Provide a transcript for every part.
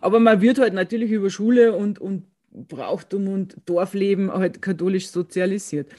Aber man wird halt natürlich über Schule und, und Brauchtum und Dorfleben halt katholisch sozialisiert.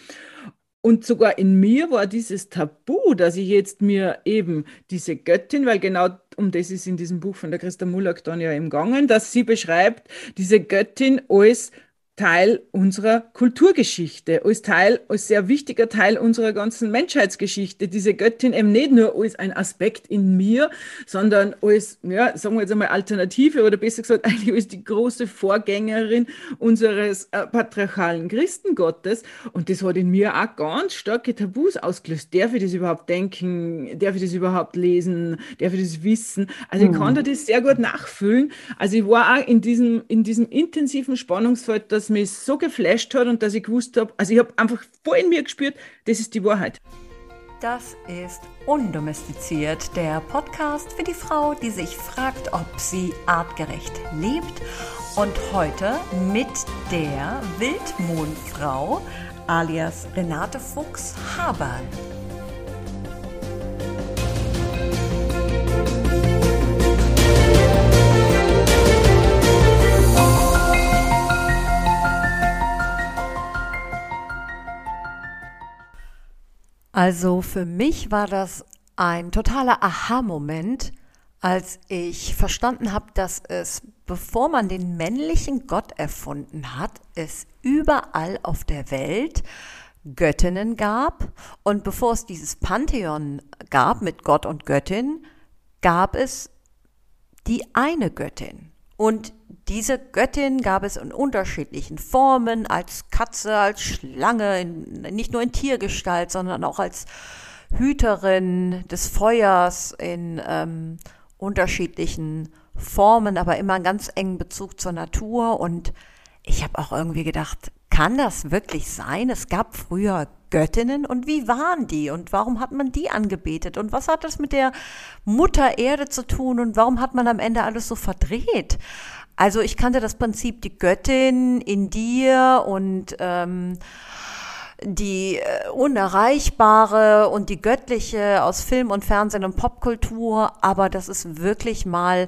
Und sogar in mir war dieses Tabu, dass ich jetzt mir eben diese Göttin, weil genau um das ist in diesem Buch von der Christa Mullack dann ja im Gangen, dass sie beschreibt, diese Göttin als Teil unserer Kulturgeschichte, als Teil, als sehr wichtiger Teil unserer ganzen Menschheitsgeschichte. Diese Göttin eben nicht nur als ein Aspekt in mir, sondern als, ja, sagen wir jetzt einmal Alternative oder besser gesagt eigentlich als die große Vorgängerin unseres äh, patriarchalen Christengottes. Und das hat in mir auch ganz starke Tabus ausgelöst. Darf ich das überhaupt denken? Darf ich das überhaupt lesen? Darf ich das wissen? Also ich kann mhm. da das sehr gut nachfühlen. Also ich war auch in diesem, in diesem intensiven Spannungsfeld, dass mich so geflasht hat und dass ich gewusst habe, also ich habe einfach voll in mir gespürt, das ist die Wahrheit. Das ist Undomestiziert, der Podcast für die Frau, die sich fragt, ob sie artgerecht lebt. Und heute mit der Wildmondfrau alias Renate Fuchs-Haberl. Also für mich war das ein totaler Aha-Moment, als ich verstanden habe, dass es, bevor man den männlichen Gott erfunden hat, es überall auf der Welt Göttinnen gab. Und bevor es dieses Pantheon gab mit Gott und Göttin, gab es die eine Göttin. Und diese Göttin gab es in unterschiedlichen Formen, als Katze, als Schlange, in, nicht nur in Tiergestalt, sondern auch als Hüterin des Feuers in ähm, unterschiedlichen Formen, aber immer einen ganz engen Bezug zur Natur. Und ich habe auch irgendwie gedacht, kann das wirklich sein? Es gab früher Göttinnen und wie waren die und warum hat man die angebetet und was hat das mit der Mutter Erde zu tun und warum hat man am Ende alles so verdreht? Also ich kannte das Prinzip die Göttin in dir und ähm, die äh, Unerreichbare und die Göttliche aus Film und Fernsehen und Popkultur, aber dass es wirklich mal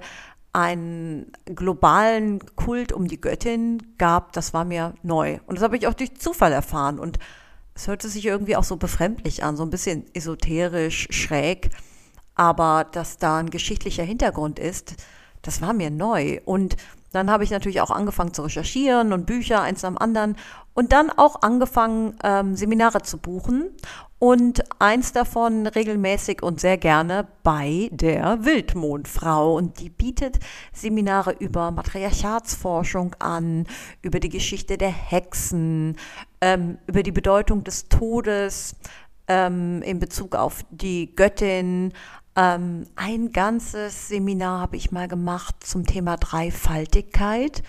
einen globalen Kult um die Göttin gab, das war mir neu. Und das habe ich auch durch Zufall erfahren. Und es hörte sich irgendwie auch so befremdlich an, so ein bisschen esoterisch, schräg. Aber dass da ein geschichtlicher Hintergrund ist, das war mir neu. Und dann habe ich natürlich auch angefangen zu recherchieren und Bücher eins am anderen und dann auch angefangen, ähm, Seminare zu buchen und eins davon regelmäßig und sehr gerne bei der Wildmondfrau. Und die bietet Seminare über Matriarchatsforschung an, über die Geschichte der Hexen, ähm, über die Bedeutung des Todes ähm, in Bezug auf die Göttin, ähm, ein ganzes Seminar habe ich mal gemacht zum Thema Dreifaltigkeit.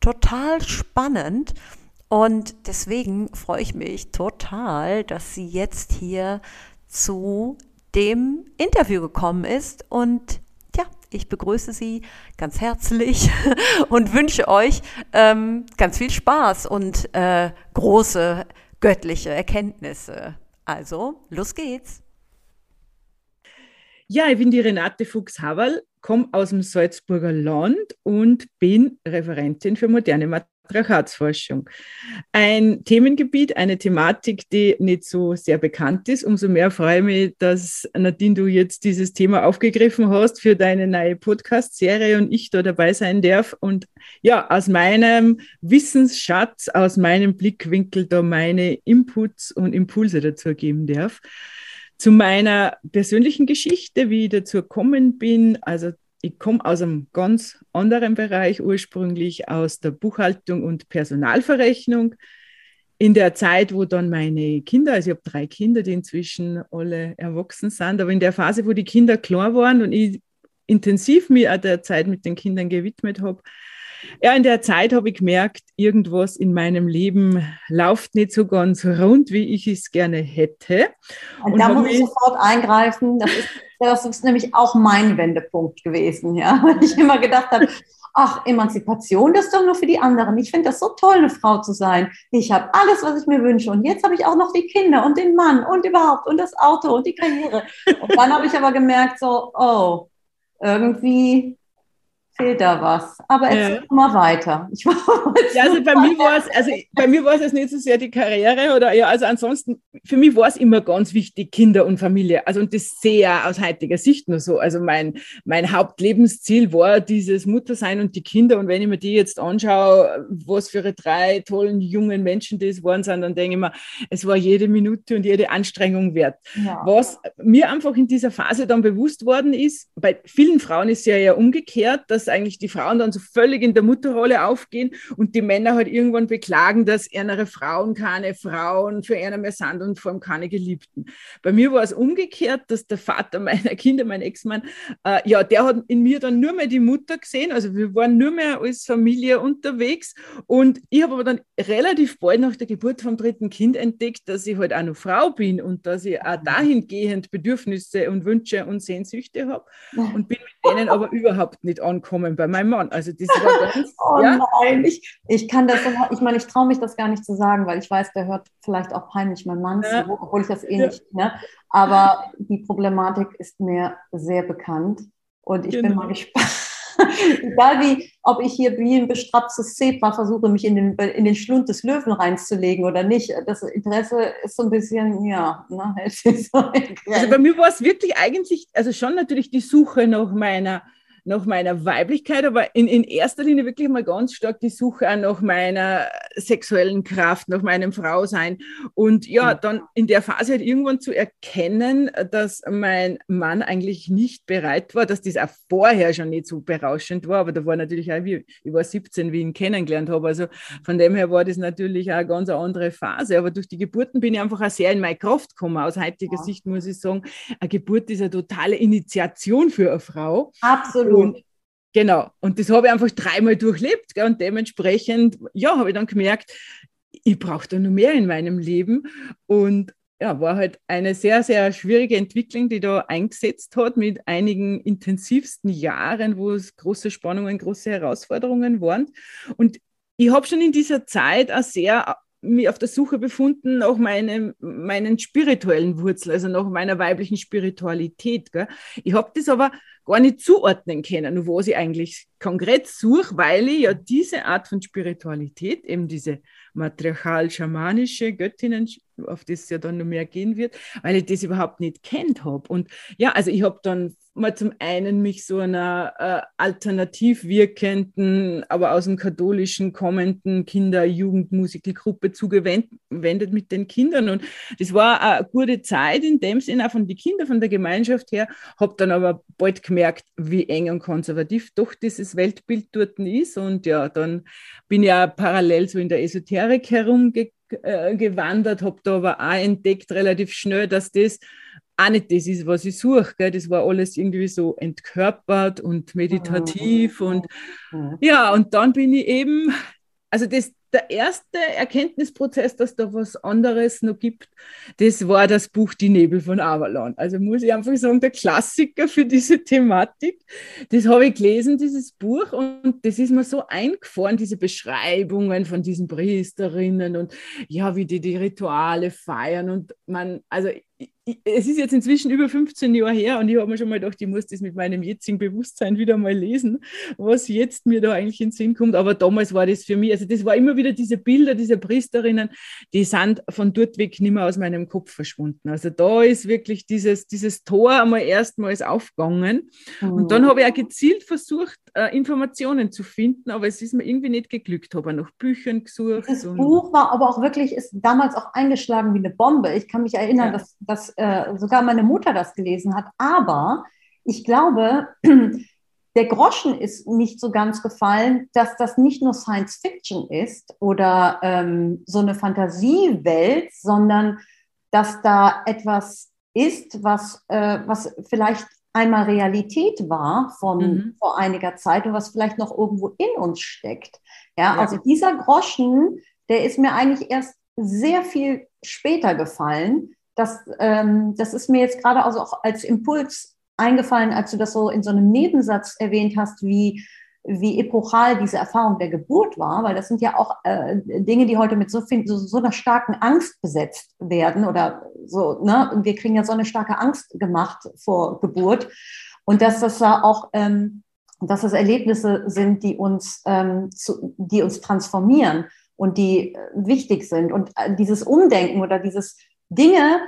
Total spannend. Und deswegen freue ich mich total, dass sie jetzt hier zu dem Interview gekommen ist. Und ja, ich begrüße Sie ganz herzlich und wünsche euch ähm, ganz viel Spaß und äh, große göttliche Erkenntnisse. Also, los geht's. Ja, ich bin die Renate Fuchs-Haverl, komme aus dem Salzburger Land und bin Referentin für moderne Matriarchatsforschung. Ein Themengebiet, eine Thematik, die nicht so sehr bekannt ist. Umso mehr freue ich mich, dass Nadine, du jetzt dieses Thema aufgegriffen hast für deine neue Podcast-Serie und ich da dabei sein darf und ja, aus meinem Wissensschatz, aus meinem Blickwinkel da meine Inputs und Impulse dazu geben darf. Zu meiner persönlichen Geschichte, wie ich dazu gekommen bin. Also ich komme aus einem ganz anderen Bereich, ursprünglich aus der Buchhaltung und Personalverrechnung. In der Zeit, wo dann meine Kinder, also ich habe drei Kinder, die inzwischen alle erwachsen sind, aber in der Phase, wo die Kinder klar waren und ich intensiv mich an der Zeit mit den Kindern gewidmet habe, ja, in der Zeit habe ich gemerkt, irgendwas in meinem Leben läuft nicht so ganz rund, wie ich es gerne hätte. Und, und da muss ich sofort eingreifen. Das ist, das ist nämlich auch mein Wendepunkt gewesen, ja, weil ich immer gedacht habe, ach, Emanzipation, das ist doch nur für die anderen. Ich finde das so toll, eine Frau zu sein. Ich habe alles, was ich mir wünsche. Und jetzt habe ich auch noch die Kinder und den Mann und überhaupt und das Auto und die Karriere. Und dann habe ich aber gemerkt, so, oh, irgendwie fehlt da was. Aber erzähl ja. mal weiter. Ich ja, also bei mir war es, also bei mir war es jetzt nicht so sehr die Karriere oder ja, also ansonsten, für mich war es immer ganz wichtig, Kinder und Familie. Also und das sehr aus heutiger Sicht nur so. Also mein, mein Hauptlebensziel war dieses Muttersein und die Kinder. Und wenn ich mir die jetzt anschaue, was für drei tollen jungen Menschen das waren sind, dann denke ich mir, es war jede Minute und jede Anstrengung wert. Ja. Was mir einfach in dieser Phase dann bewusst worden ist, bei vielen Frauen ist ja ja umgekehrt, dass eigentlich die Frauen dann so völlig in der Mutterrolle aufgehen und die Männer halt irgendwann beklagen, dass ihre Frauen keine Frauen für einer mehr sind und vor allem keine Geliebten. Bei mir war es umgekehrt, dass der Vater meiner Kinder, mein Ex-Mann, äh, ja, der hat in mir dann nur mehr die Mutter gesehen, also wir waren nur mehr als Familie unterwegs. Und ich habe aber dann relativ bald nach der Geburt vom dritten Kind entdeckt, dass ich halt auch noch Frau bin und dass ich auch dahingehend Bedürfnisse und Wünsche und Sehnsüchte habe und bin mit denen aber überhaupt nicht ankommen bei meinem Mann. Also das war ganz. oh ja? nein, ich, ich kann das, ich meine, ich traue mich das gar nicht zu sagen, weil ich weiß, der hört vielleicht auch peinlich mein Mann ja. zu, obwohl ich das eh ja. nicht, ne? Aber die Problematik ist mir sehr bekannt und ich genau. bin mal gespannt. Egal wie, ob ich hier wie ein bestrapstes Zebra versuche, mich in den, in den Schlund des Löwen reinzulegen oder nicht. Das Interesse ist so ein bisschen, ja, ne, Also bei mir war es wirklich eigentlich, also schon natürlich die Suche nach meiner nach meiner Weiblichkeit, aber in, in erster Linie wirklich mal ganz stark die Suche auch nach meiner sexuellen Kraft, nach meinem Frausein. Und ja, dann in der Phase halt irgendwann zu erkennen, dass mein Mann eigentlich nicht bereit war, dass das auch vorher schon nicht so berauschend war, aber da war natürlich auch, wie, ich war 17, wie ich ihn kennengelernt habe. Also von dem her war das natürlich auch eine ganz andere Phase. Aber durch die Geburten bin ich einfach auch sehr in meine Kraft gekommen. Aus heutiger ja. Sicht muss ich sagen, eine Geburt ist eine totale Initiation für eine Frau. Absolut. Und, genau. Und das habe ich einfach dreimal durchlebt. Gell? Und dementsprechend, ja, habe ich dann gemerkt, ich brauche da noch mehr in meinem Leben. Und ja, war halt eine sehr, sehr schwierige Entwicklung, die da eingesetzt hat mit einigen intensivsten Jahren, wo es große Spannungen, große Herausforderungen waren. Und ich habe schon in dieser Zeit auch sehr mich auf der Suche befunden nach meinem, meinen spirituellen Wurzeln, also nach meiner weiblichen Spiritualität. Gell. Ich habe das aber gar nicht zuordnen können, wo ich eigentlich konkret suche, weil ich ja diese Art von Spiritualität, eben diese matriarchal-schamanische Göttinnen, auf das ja dann noch mehr gehen wird, weil ich das überhaupt nicht kennt habe. Und ja, also ich habe dann mal zum einen mich so einer äh, alternativ wirkenden, aber aus dem katholischen kommenden Kinder-Jugendmusikalgruppe zugewendet mit den Kindern. Und das war eine gute Zeit in dem Sinne, auch von den Kindern, von der Gemeinschaft her, habe dann aber bald gemerkt, wie eng und konservativ doch dieses Weltbild dort ist. Und ja, dann bin ich ja parallel so in der Esoterik herumgewandert, habe da aber auch entdeckt relativ schnell, dass das auch nicht das ist, was ich suche. Gell? Das war alles irgendwie so entkörpert und meditativ. Mhm. Und ja, und dann bin ich eben, also das, der erste Erkenntnisprozess, dass da was anderes noch gibt, das war das Buch Die Nebel von Avalon. Also muss ich einfach sagen, der Klassiker für diese Thematik. Das habe ich gelesen, dieses Buch, und das ist mir so eingefahren, diese Beschreibungen von diesen Priesterinnen und ja, wie die die Rituale feiern. Und man, also es ist jetzt inzwischen über 15 Jahre her und ich habe mir schon mal gedacht, ich muss das mit meinem jetzigen Bewusstsein wieder mal lesen, was jetzt mir da eigentlich in den Sinn kommt. Aber damals war das für mich, also das war immer wieder diese Bilder dieser Priesterinnen, die sind von dort weg nicht mehr aus meinem Kopf verschwunden. Also da ist wirklich dieses, dieses Tor einmal erstmals aufgegangen. Mhm. Und dann habe ich auch gezielt versucht, äh, Informationen zu finden, aber es ist mir irgendwie nicht geglückt. Habe nach Büchern gesucht. Das Buch war aber auch wirklich, ist damals auch eingeschlagen wie eine Bombe. Ich kann mich erinnern, ja. dass, dass äh, sogar meine Mutter das gelesen hat. Aber ich glaube, der Groschen ist nicht so ganz gefallen, dass das nicht nur Science Fiction ist oder ähm, so eine Fantasiewelt, sondern dass da etwas ist, was, äh, was vielleicht einmal Realität war von mhm. vor einiger Zeit und was vielleicht noch irgendwo in uns steckt. Ja, ja, also dieser Groschen, der ist mir eigentlich erst sehr viel später gefallen, das, ähm, das ist mir jetzt gerade also auch als Impuls eingefallen, als du das so in so einem Nebensatz erwähnt hast, wie, wie epochal diese Erfahrung der Geburt war, weil das sind ja auch äh, Dinge, die heute mit so, viel, so, so einer starken Angst besetzt werden oder so, ne? Und wir kriegen ja so eine starke Angst gemacht vor Geburt und dass das da auch ähm, dass es Erlebnisse sind, die uns, ähm, zu, die uns transformieren und die äh, wichtig sind. Und äh, dieses Umdenken oder dieses Dinge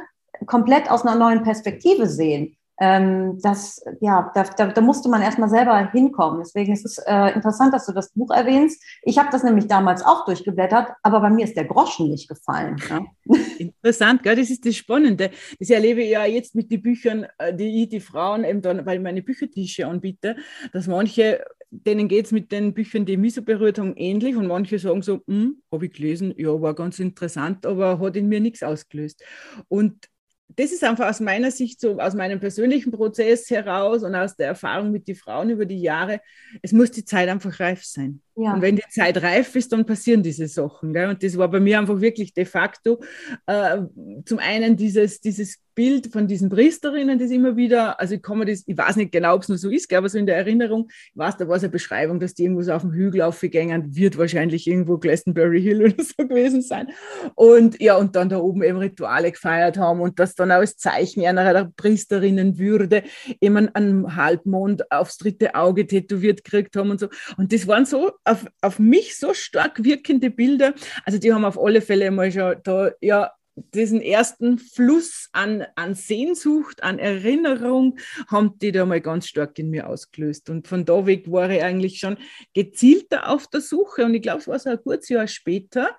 komplett aus einer neuen Perspektive sehen, ähm, das, ja, da, da, da musste man erstmal selber hinkommen. Deswegen ist es äh, interessant, dass du das Buch erwähnst. Ich habe das nämlich damals auch durchgeblättert, aber bei mir ist der Groschen nicht gefallen. Ja. Interessant, gell? das ist das Spannende. Das erlebe ich ja jetzt mit den Büchern, äh, die ich die Frauen eben dann, weil ich meine Büchertische anbiete, dass manche denen geht es mit den Büchern, die mich so berührt haben, ähnlich. Und manche sagen so, hm, habe ich gelesen, ja, war ganz interessant, aber hat in mir nichts ausgelöst. Und das ist einfach aus meiner Sicht so, aus meinem persönlichen Prozess heraus und aus der Erfahrung mit den Frauen über die Jahre, es muss die Zeit einfach reif sein. Ja. Und wenn die Zeit reif ist, dann passieren diese Sachen. Gell? Und das war bei mir einfach wirklich de facto äh, zum einen dieses, dieses Bild von diesen Priesterinnen, das immer wieder, also ich kann das, ich weiß nicht genau, ob es nur so ist, aber so in der Erinnerung, ich weiß, da war es eine Beschreibung, dass die irgendwo so auf dem Hügel aufgegangen, wird wahrscheinlich irgendwo Glastonbury Hill oder so gewesen sein. Und ja, und dann da oben eben Rituale gefeiert haben und das dann als Zeichen einer der Priesterinnenwürde eben einen Halbmond aufs dritte Auge tätowiert gekriegt haben und so. Und das waren so auf, auf mich so stark wirkende Bilder. Also die haben auf alle Fälle mal schon da ja diesen ersten Fluss an, an Sehnsucht, an Erinnerung, haben die da mal ganz stark in mir ausgelöst. Und von da weg war ich eigentlich schon gezielter auf der Suche. Und ich glaube, es war so ein kurzes Jahr später,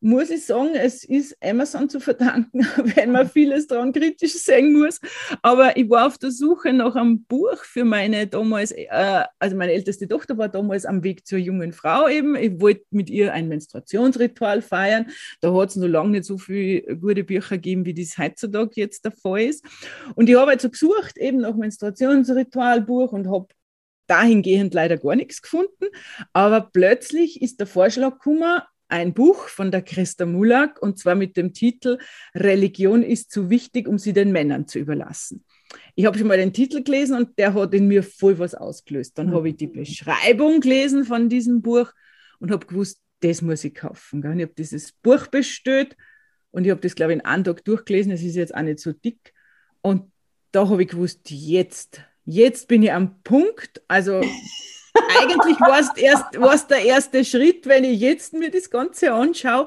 muss ich sagen, es ist Amazon zu verdanken, wenn man vieles daran kritisch sehen muss. Aber ich war auf der Suche nach einem Buch für meine damals, äh, also meine älteste Tochter war damals am Weg zur jungen Frau eben. Ich wollte mit ihr ein Menstruationsritual feiern. Da hat es noch lange nicht so viel gute Bücher geben, wie das heutzutage jetzt der Fall ist. Und ich habe also gesucht, eben nach Menstruationsritualbuch und habe dahingehend leider gar nichts gefunden. Aber plötzlich ist der Vorschlag gekommen, ein Buch von der Christa Mulak und zwar mit dem Titel Religion ist zu wichtig, um sie den Männern zu überlassen. Ich habe schon mal den Titel gelesen und der hat in mir voll was ausgelöst. Dann mhm. habe ich die Beschreibung gelesen von diesem Buch und habe gewusst, das muss ich kaufen. Ich habe dieses Buch bestellt und ich habe das, glaube ich, in einem Tag durchgelesen. Es ist jetzt auch nicht so dick. Und da habe ich gewusst, jetzt, jetzt bin ich am Punkt. Also eigentlich war es der erste Schritt, wenn ich jetzt mir das Ganze anschaue.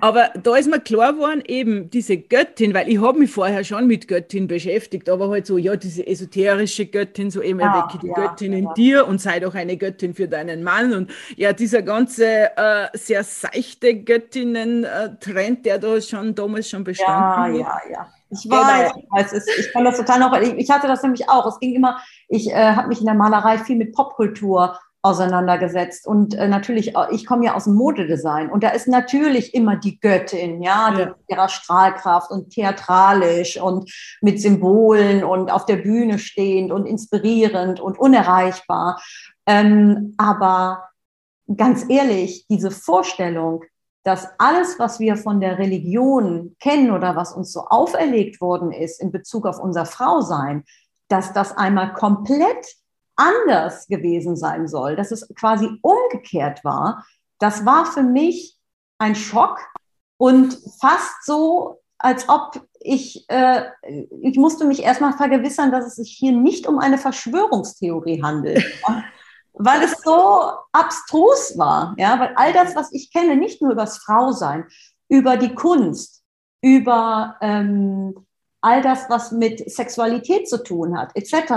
Aber da ist mir klar geworden, eben diese Göttin, weil ich habe mich vorher schon mit Göttin beschäftigt, aber halt so, ja, diese esoterische Göttin, so eben ja, erwecke die ja, Göttin in dir und sei doch eine Göttin für deinen Mann. Und ja, dieser ganze äh, sehr seichte Göttinnen-Trend, der da schon damals schon bestanden ja, hat. Ja, ja, ich weiß, genau. ich, weiß ich kann das total noch, ich, ich hatte das nämlich auch. Es ging immer, ich äh, habe mich in der Malerei viel mit Popkultur auseinandergesetzt und äh, natürlich, äh, ich komme ja aus dem Modedesign und da ist natürlich immer die Göttin, ja, ja. Die, ihrer Strahlkraft und theatralisch und mit Symbolen und auf der Bühne stehend und inspirierend und unerreichbar. Ähm, aber ganz ehrlich, diese Vorstellung, dass alles, was wir von der Religion kennen oder was uns so auferlegt worden ist in Bezug auf unser Frausein, dass das einmal komplett anders gewesen sein soll, dass es quasi umgekehrt war, das war für mich ein Schock und fast so, als ob ich, äh, ich musste mich erstmal vergewissern, dass es sich hier nicht um eine Verschwörungstheorie handelt. weil es so abstrus war. Ja, weil all das, was ich kenne, nicht nur über das Frausein, über die Kunst, über ähm, all das, was mit Sexualität zu tun hat, etc.,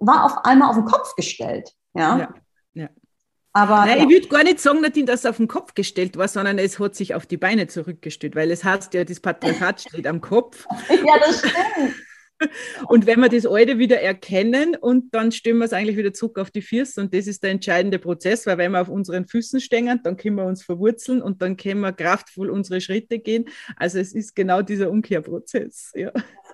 war auf einmal auf den Kopf gestellt. Ja. ja, ja. Aber, Nein, ja. ich würde gar nicht sagen, Nadine, dass es auf den Kopf gestellt war, sondern es hat sich auf die Beine zurückgestellt, weil es heißt ja, das Patriarchat steht am Kopf. ja, das stimmt. Und wenn wir das Alte wieder erkennen und dann stellen wir es eigentlich wieder zurück auf die Füße und das ist der entscheidende Prozess, weil wenn wir auf unseren Füßen stehen, dann können wir uns verwurzeln und dann können wir kraftvoll unsere Schritte gehen. Also es ist genau dieser Umkehrprozess. Ja.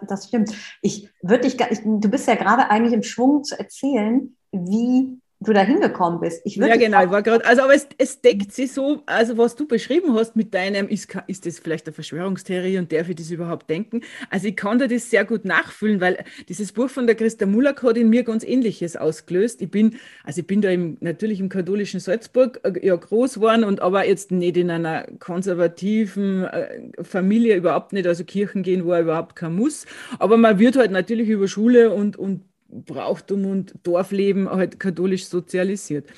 Das stimmt. Ich würde dich, ich, du bist ja gerade eigentlich im Schwung zu erzählen, wie du da hingekommen bist. Ich ja, genau, ich war gerade, also aber es, es deckt sich so, also was du beschrieben hast mit deinem, ist, ist das vielleicht eine Verschwörungstheorie und darf ich das überhaupt denken? Also ich kann dir das sehr gut nachfühlen, weil dieses Buch von der Christa Mulak hat in mir ganz Ähnliches ausgelöst. Ich bin, also ich bin da im, natürlich im katholischen Salzburg äh, ja groß geworden und aber jetzt nicht in einer konservativen äh, Familie, überhaupt nicht, also Kirchen gehen war überhaupt kein Muss, aber man wird halt natürlich über Schule und, und Brauchtum und Dorfleben halt katholisch sozialisiert.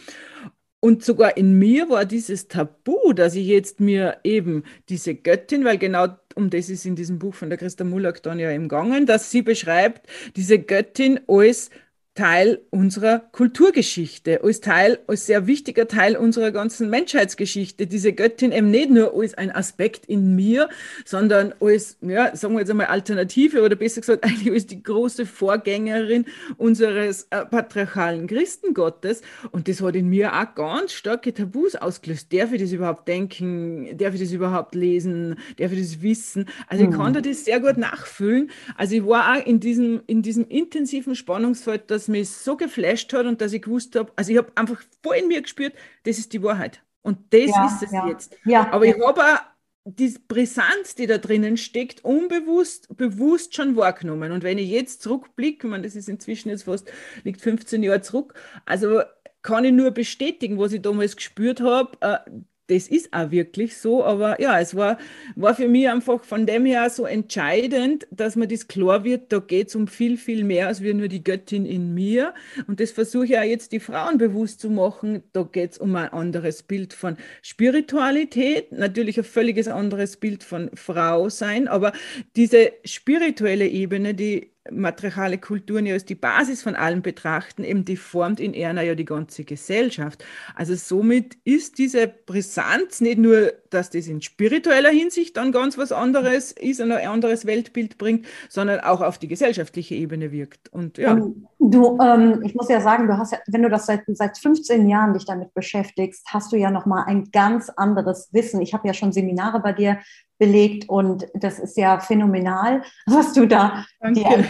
Und sogar in mir war dieses Tabu, dass ich jetzt mir eben diese Göttin, weil genau um das ist in diesem Buch von der Christa Mullack dann ja im Gangen, dass sie beschreibt, diese Göttin als Teil unserer Kulturgeschichte, als Teil, als sehr wichtiger Teil unserer ganzen Menschheitsgeschichte. Diese Göttin eben nicht nur als ein Aspekt in mir, sondern als, ja, sagen wir jetzt einmal Alternative oder besser gesagt eigentlich als die große Vorgängerin unseres äh, patriarchalen Christengottes. Und das hat in mir auch ganz starke Tabus ausgelöst. Darf ich das überhaupt denken? Darf ich das überhaupt lesen? Darf ich das wissen? Also ich kann mhm. da das sehr gut nachfühlen. Also ich war auch in diesem, in diesem intensiven Spannungsfeld, dass mich so geflasht hat und dass ich gewusst habe, also ich habe einfach voll in mir gespürt, das ist die Wahrheit. Und das ja, ist es ja. jetzt. Ja, Aber ich habe auch die Brisanz, die da drinnen steckt, unbewusst, bewusst schon wahrgenommen. Und wenn ich jetzt zurückblicke, meine, das ist inzwischen jetzt fast, liegt 15 Jahre zurück, also kann ich nur bestätigen, was ich damals gespürt habe. Das ist auch wirklich so, aber ja, es war, war für mich einfach von dem her so entscheidend, dass mir das klar wird, da geht es um viel, viel mehr als wir nur die Göttin in mir. Und das versuche ich auch jetzt die Frauen bewusst zu machen. Da geht es um ein anderes Bild von Spiritualität, natürlich ein völliges anderes Bild von Frau sein, aber diese spirituelle Ebene, die matriarchale Kulturen ja als die Basis von allem betrachten, eben die formt in Erna ja die ganze Gesellschaft. Also somit ist diese Brisanz nicht nur, dass das in spiritueller Hinsicht dann ganz was anderes ist, ein anderes Weltbild bringt, sondern auch auf die gesellschaftliche Ebene wirkt. Und ja. Du, ähm, ich muss ja sagen, du hast ja, wenn du das seit, seit 15 Jahren dich damit beschäftigst, hast du ja nochmal ein ganz anderes Wissen. Ich habe ja schon Seminare bei dir belegt und das ist ja phänomenal, was du da dir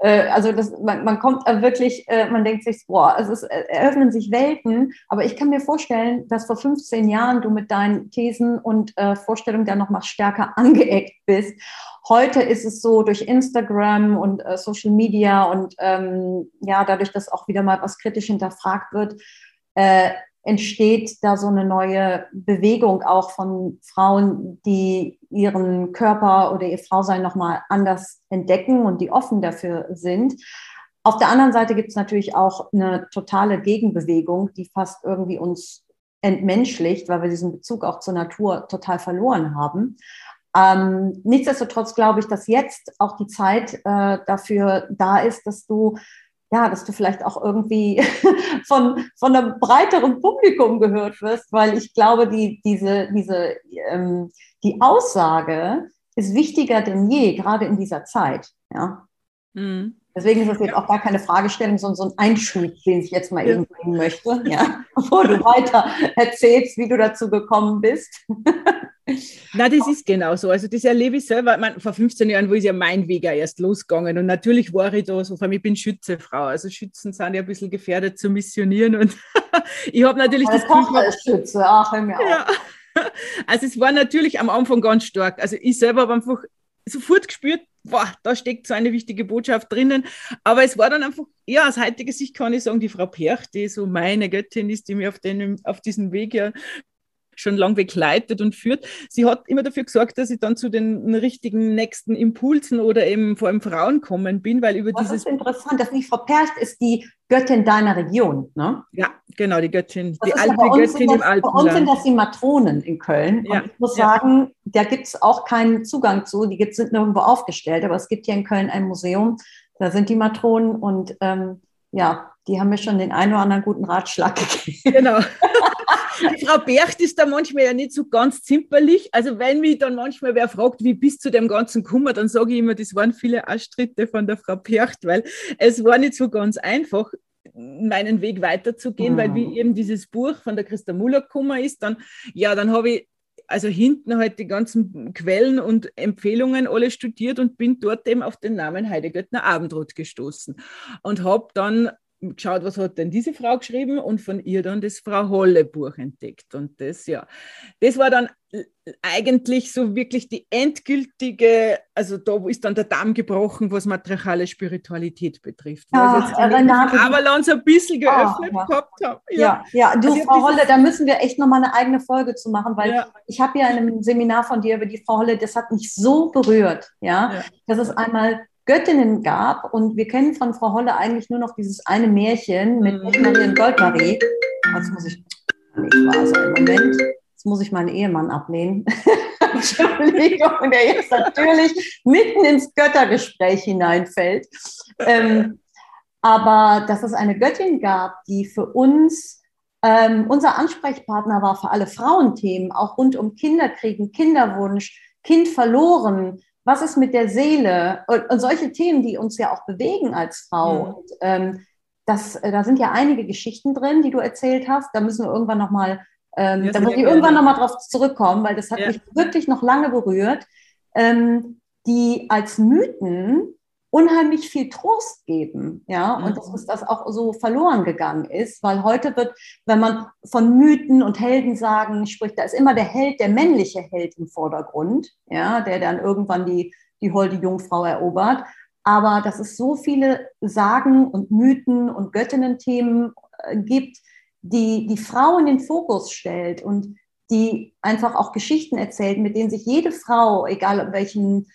äh, also das, man, man kommt wirklich, äh, man denkt sich, boah, es ist, äh, eröffnen sich Welten, aber ich kann mir vorstellen, dass vor 15 Jahren du mit deinen Thesen und äh, Vorstellungen da nochmal stärker angeeckt bist. Heute ist es so durch Instagram und äh, Social Media und ähm, ja, dadurch, dass auch wieder mal was kritisch hinterfragt wird, äh, entsteht da so eine neue Bewegung auch von Frauen, die ihren Körper oder ihr Frausein nochmal anders entdecken und die offen dafür sind. Auf der anderen Seite gibt es natürlich auch eine totale Gegenbewegung, die fast irgendwie uns entmenschlicht, weil wir diesen Bezug auch zur Natur total verloren haben. Ähm, nichtsdestotrotz glaube ich, dass jetzt auch die Zeit äh, dafür da ist, dass du ja, dass du vielleicht auch irgendwie von, von einem breiteren Publikum gehört wirst, weil ich glaube, die, diese, diese, ähm, die Aussage ist wichtiger denn je, gerade in dieser Zeit. Ja. Mhm. Deswegen ist das jetzt auch gar keine Fragestellung, sondern so ein Einschub, den ich jetzt mal eben bringen möchte, ja, bevor du weiter erzählst, wie du dazu gekommen bist. Na, das ist genau so. Also das erlebe ich selber. Ich meine, vor 15 Jahren wo ist ja mein Weg ja erst losgegangen und natürlich war ich da so, vor allem ich bin Schützefrau. Also Schützen sind ja ein bisschen gefährdet zu missionieren und ich habe natürlich Meine das Tochter ist Schütze, ach, hör mir ja. Also es war natürlich am Anfang ganz stark. Also ich selber habe einfach sofort gespürt, boah, da steckt so eine wichtige Botschaft drinnen. Aber es war dann einfach, ja, aus heutiger Sicht kann ich sagen, die Frau Perch, die so meine Göttin ist, die mir auf, den, auf diesem Weg ja schon lang begleitet und führt. Sie hat immer dafür gesorgt, dass ich dann zu den richtigen nächsten Impulsen oder eben vor allem Frauen kommen bin, weil über das dieses... Das ist interessant, dass nicht Frau Percht ist die Göttin deiner Region, ne? Ja, genau, die Göttin, das die alte Göttin das, im alten Bei uns sind das die Matronen in Köln. Ja, und ich muss ja. sagen, da gibt es auch keinen Zugang zu, die gibt's, sind nirgendwo aufgestellt, aber es gibt hier in Köln ein Museum, da sind die Matronen und ähm, ja, die haben mir schon den einen oder anderen guten Ratschlag gegeben. Genau. Die Frau Bercht ist da manchmal ja nicht so ganz zimperlich. Also wenn mich dann manchmal wer fragt, wie bis zu dem ganzen Kummer, dann sage ich immer, das waren viele Ausstritte von der Frau Bercht, weil es war nicht so ganz einfach meinen Weg weiterzugehen, mhm. weil wie eben dieses Buch von der Christa Muller gekommen ist, dann, ja, dann habe ich also hinten halt die ganzen Quellen und Empfehlungen alle studiert und bin dort eben auf den Namen Heidegöttner Abendrot gestoßen und habe dann geschaut, was hat denn diese Frau geschrieben und von ihr dann das Frau Holle Buch entdeckt. Und das, ja, das war dann eigentlich so wirklich die endgültige, also da ist dann der Damm gebrochen, was matriarchale Spiritualität betrifft. Ja, jetzt Renate, Avalanche ein bisschen geöffnet oh, ja. gehabt habe. Ja, ja, ja. du, also Frau Holle, da müssen wir echt nochmal eine eigene Folge zu machen, weil ja. ich habe ja in einem Seminar von dir über die Frau Holle, das hat mich so berührt, ja. Das ist einmal Göttinnen gab und wir kennen von Frau Holle eigentlich nur noch dieses eine Märchen mit mhm. Marie und Goldmarie. Jetzt muss ich nicht wahr sein. Moment, jetzt muss ich meinen Ehemann ablehnen. Entschuldigung, der jetzt natürlich mitten ins Göttergespräch hineinfällt. Ähm, aber dass es eine Göttin gab, die für uns ähm, unser Ansprechpartner war für alle Frauenthemen, auch rund um Kinderkriegen, Kinderwunsch, Kind verloren, was ist mit der Seele und, und solche Themen, die uns ja auch bewegen als Frau. Mhm. Und, ähm, das, äh, da sind ja einige Geschichten drin, die du erzählt hast. Da müssen wir irgendwann nochmal, ähm, da muss ich irgendwann nochmal drauf zurückkommen, weil das hat ja. mich wirklich noch lange berührt, ähm, die als Mythen unheimlich viel Trost geben, ja, und dass uns das auch so verloren gegangen ist, weil heute wird, wenn man von Mythen und Heldensagen spricht, da ist immer der Held, der männliche Held im Vordergrund, ja, der dann irgendwann die, die holde Jungfrau erobert. Aber dass es so viele Sagen und Mythen und Göttinnen-Themen äh, gibt, die die Frau in den Fokus stellt und die einfach auch Geschichten erzählt, mit denen sich jede Frau, egal welchen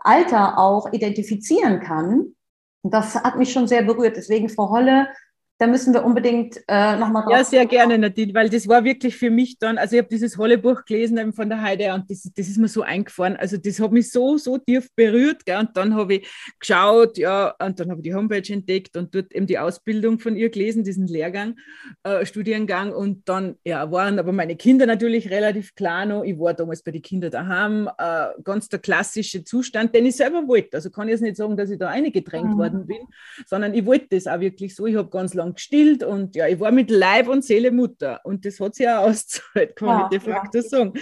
Alter auch identifizieren kann. Das hat mich schon sehr berührt. Deswegen, Frau Holle, da müssen wir unbedingt äh, nochmal drauf. Ja, sehr gerne, Nadine, weil das war wirklich für mich dann, also ich habe dieses Holle Buch gelesen eben von der Heide und das, das ist mir so eingefahren. Also das hat mich so, so tief berührt. Gell? Und dann habe ich geschaut, ja, und dann habe ich die Homepage entdeckt und dort eben die Ausbildung von ihr gelesen, diesen Lehrgang, äh, Studiengang. Und dann ja, waren aber meine Kinder natürlich relativ klar noch. Ich war damals bei den Kindern daheim, äh, ganz der klassische Zustand, den ich selber wollte. Also kann ich jetzt nicht sagen, dass ich da eingedrängt mhm. worden bin, sondern ich wollte das auch wirklich so. Ich habe ganz lange gestillt und ja, ich war mit Leib und Seele Mutter und das hat sich auch ausgezahlt, kann ja, ich de facto ja. sagen.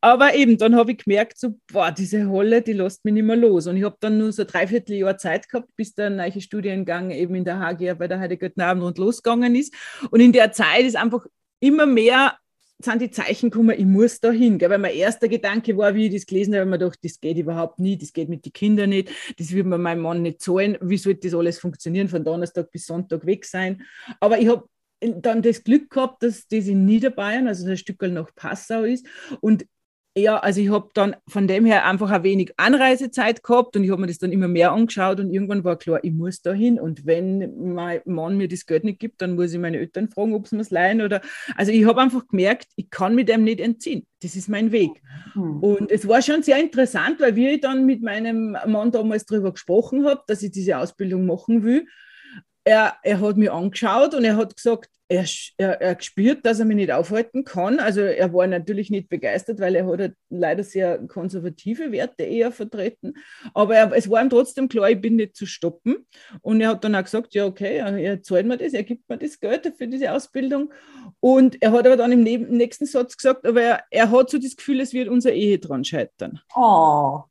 Aber eben, dann habe ich gemerkt, so, boah, diese Holle, die lässt mich nicht mehr los. Und ich habe dann nur so dreiviertel Jahr Zeit gehabt, bis der neue Studiengang eben in der HGR bei der Heidegger Abendrund losgegangen ist. Und in der Zeit ist einfach immer mehr sind die Zeichen gekommen, ich muss da hin. Weil mein erster Gedanke war, wie ich das gelesen habe, ich mir gedacht, das geht überhaupt nicht, das geht mit den Kindern nicht, das wird mir mein Mann nicht zahlen. Wie soll das alles funktionieren, von Donnerstag bis Sonntag weg sein? Aber ich habe dann das Glück gehabt, dass das in Niederbayern, also ein Stück nach Passau ist. Und ja, also ich habe dann von dem her einfach ein wenig Anreisezeit gehabt und ich habe mir das dann immer mehr angeschaut und irgendwann war klar, ich muss da hin und wenn mein Mann mir das Geld nicht gibt, dann muss ich meine Eltern fragen, ob sie mir es leihen oder, also ich habe einfach gemerkt, ich kann mit dem nicht entziehen. Das ist mein Weg. Mhm. Und es war schon sehr interessant, weil wir dann mit meinem Mann damals darüber gesprochen haben, dass ich diese Ausbildung machen will. Er, er hat mich angeschaut und er hat gesagt, er, er, er gespürt, dass er mich nicht aufhalten kann. Also er war natürlich nicht begeistert, weil er hat halt leider sehr konservative Werte eher vertreten. Aber er, es war ihm trotzdem klar, ich bin nicht zu stoppen. Und er hat dann auch gesagt, ja okay, er zahlt mir das, er gibt mir das Geld für diese Ausbildung. Und er hat aber dann im nächsten Satz gesagt, aber er, er hat so das Gefühl, es wird unsere Ehe dran scheitern. Oh.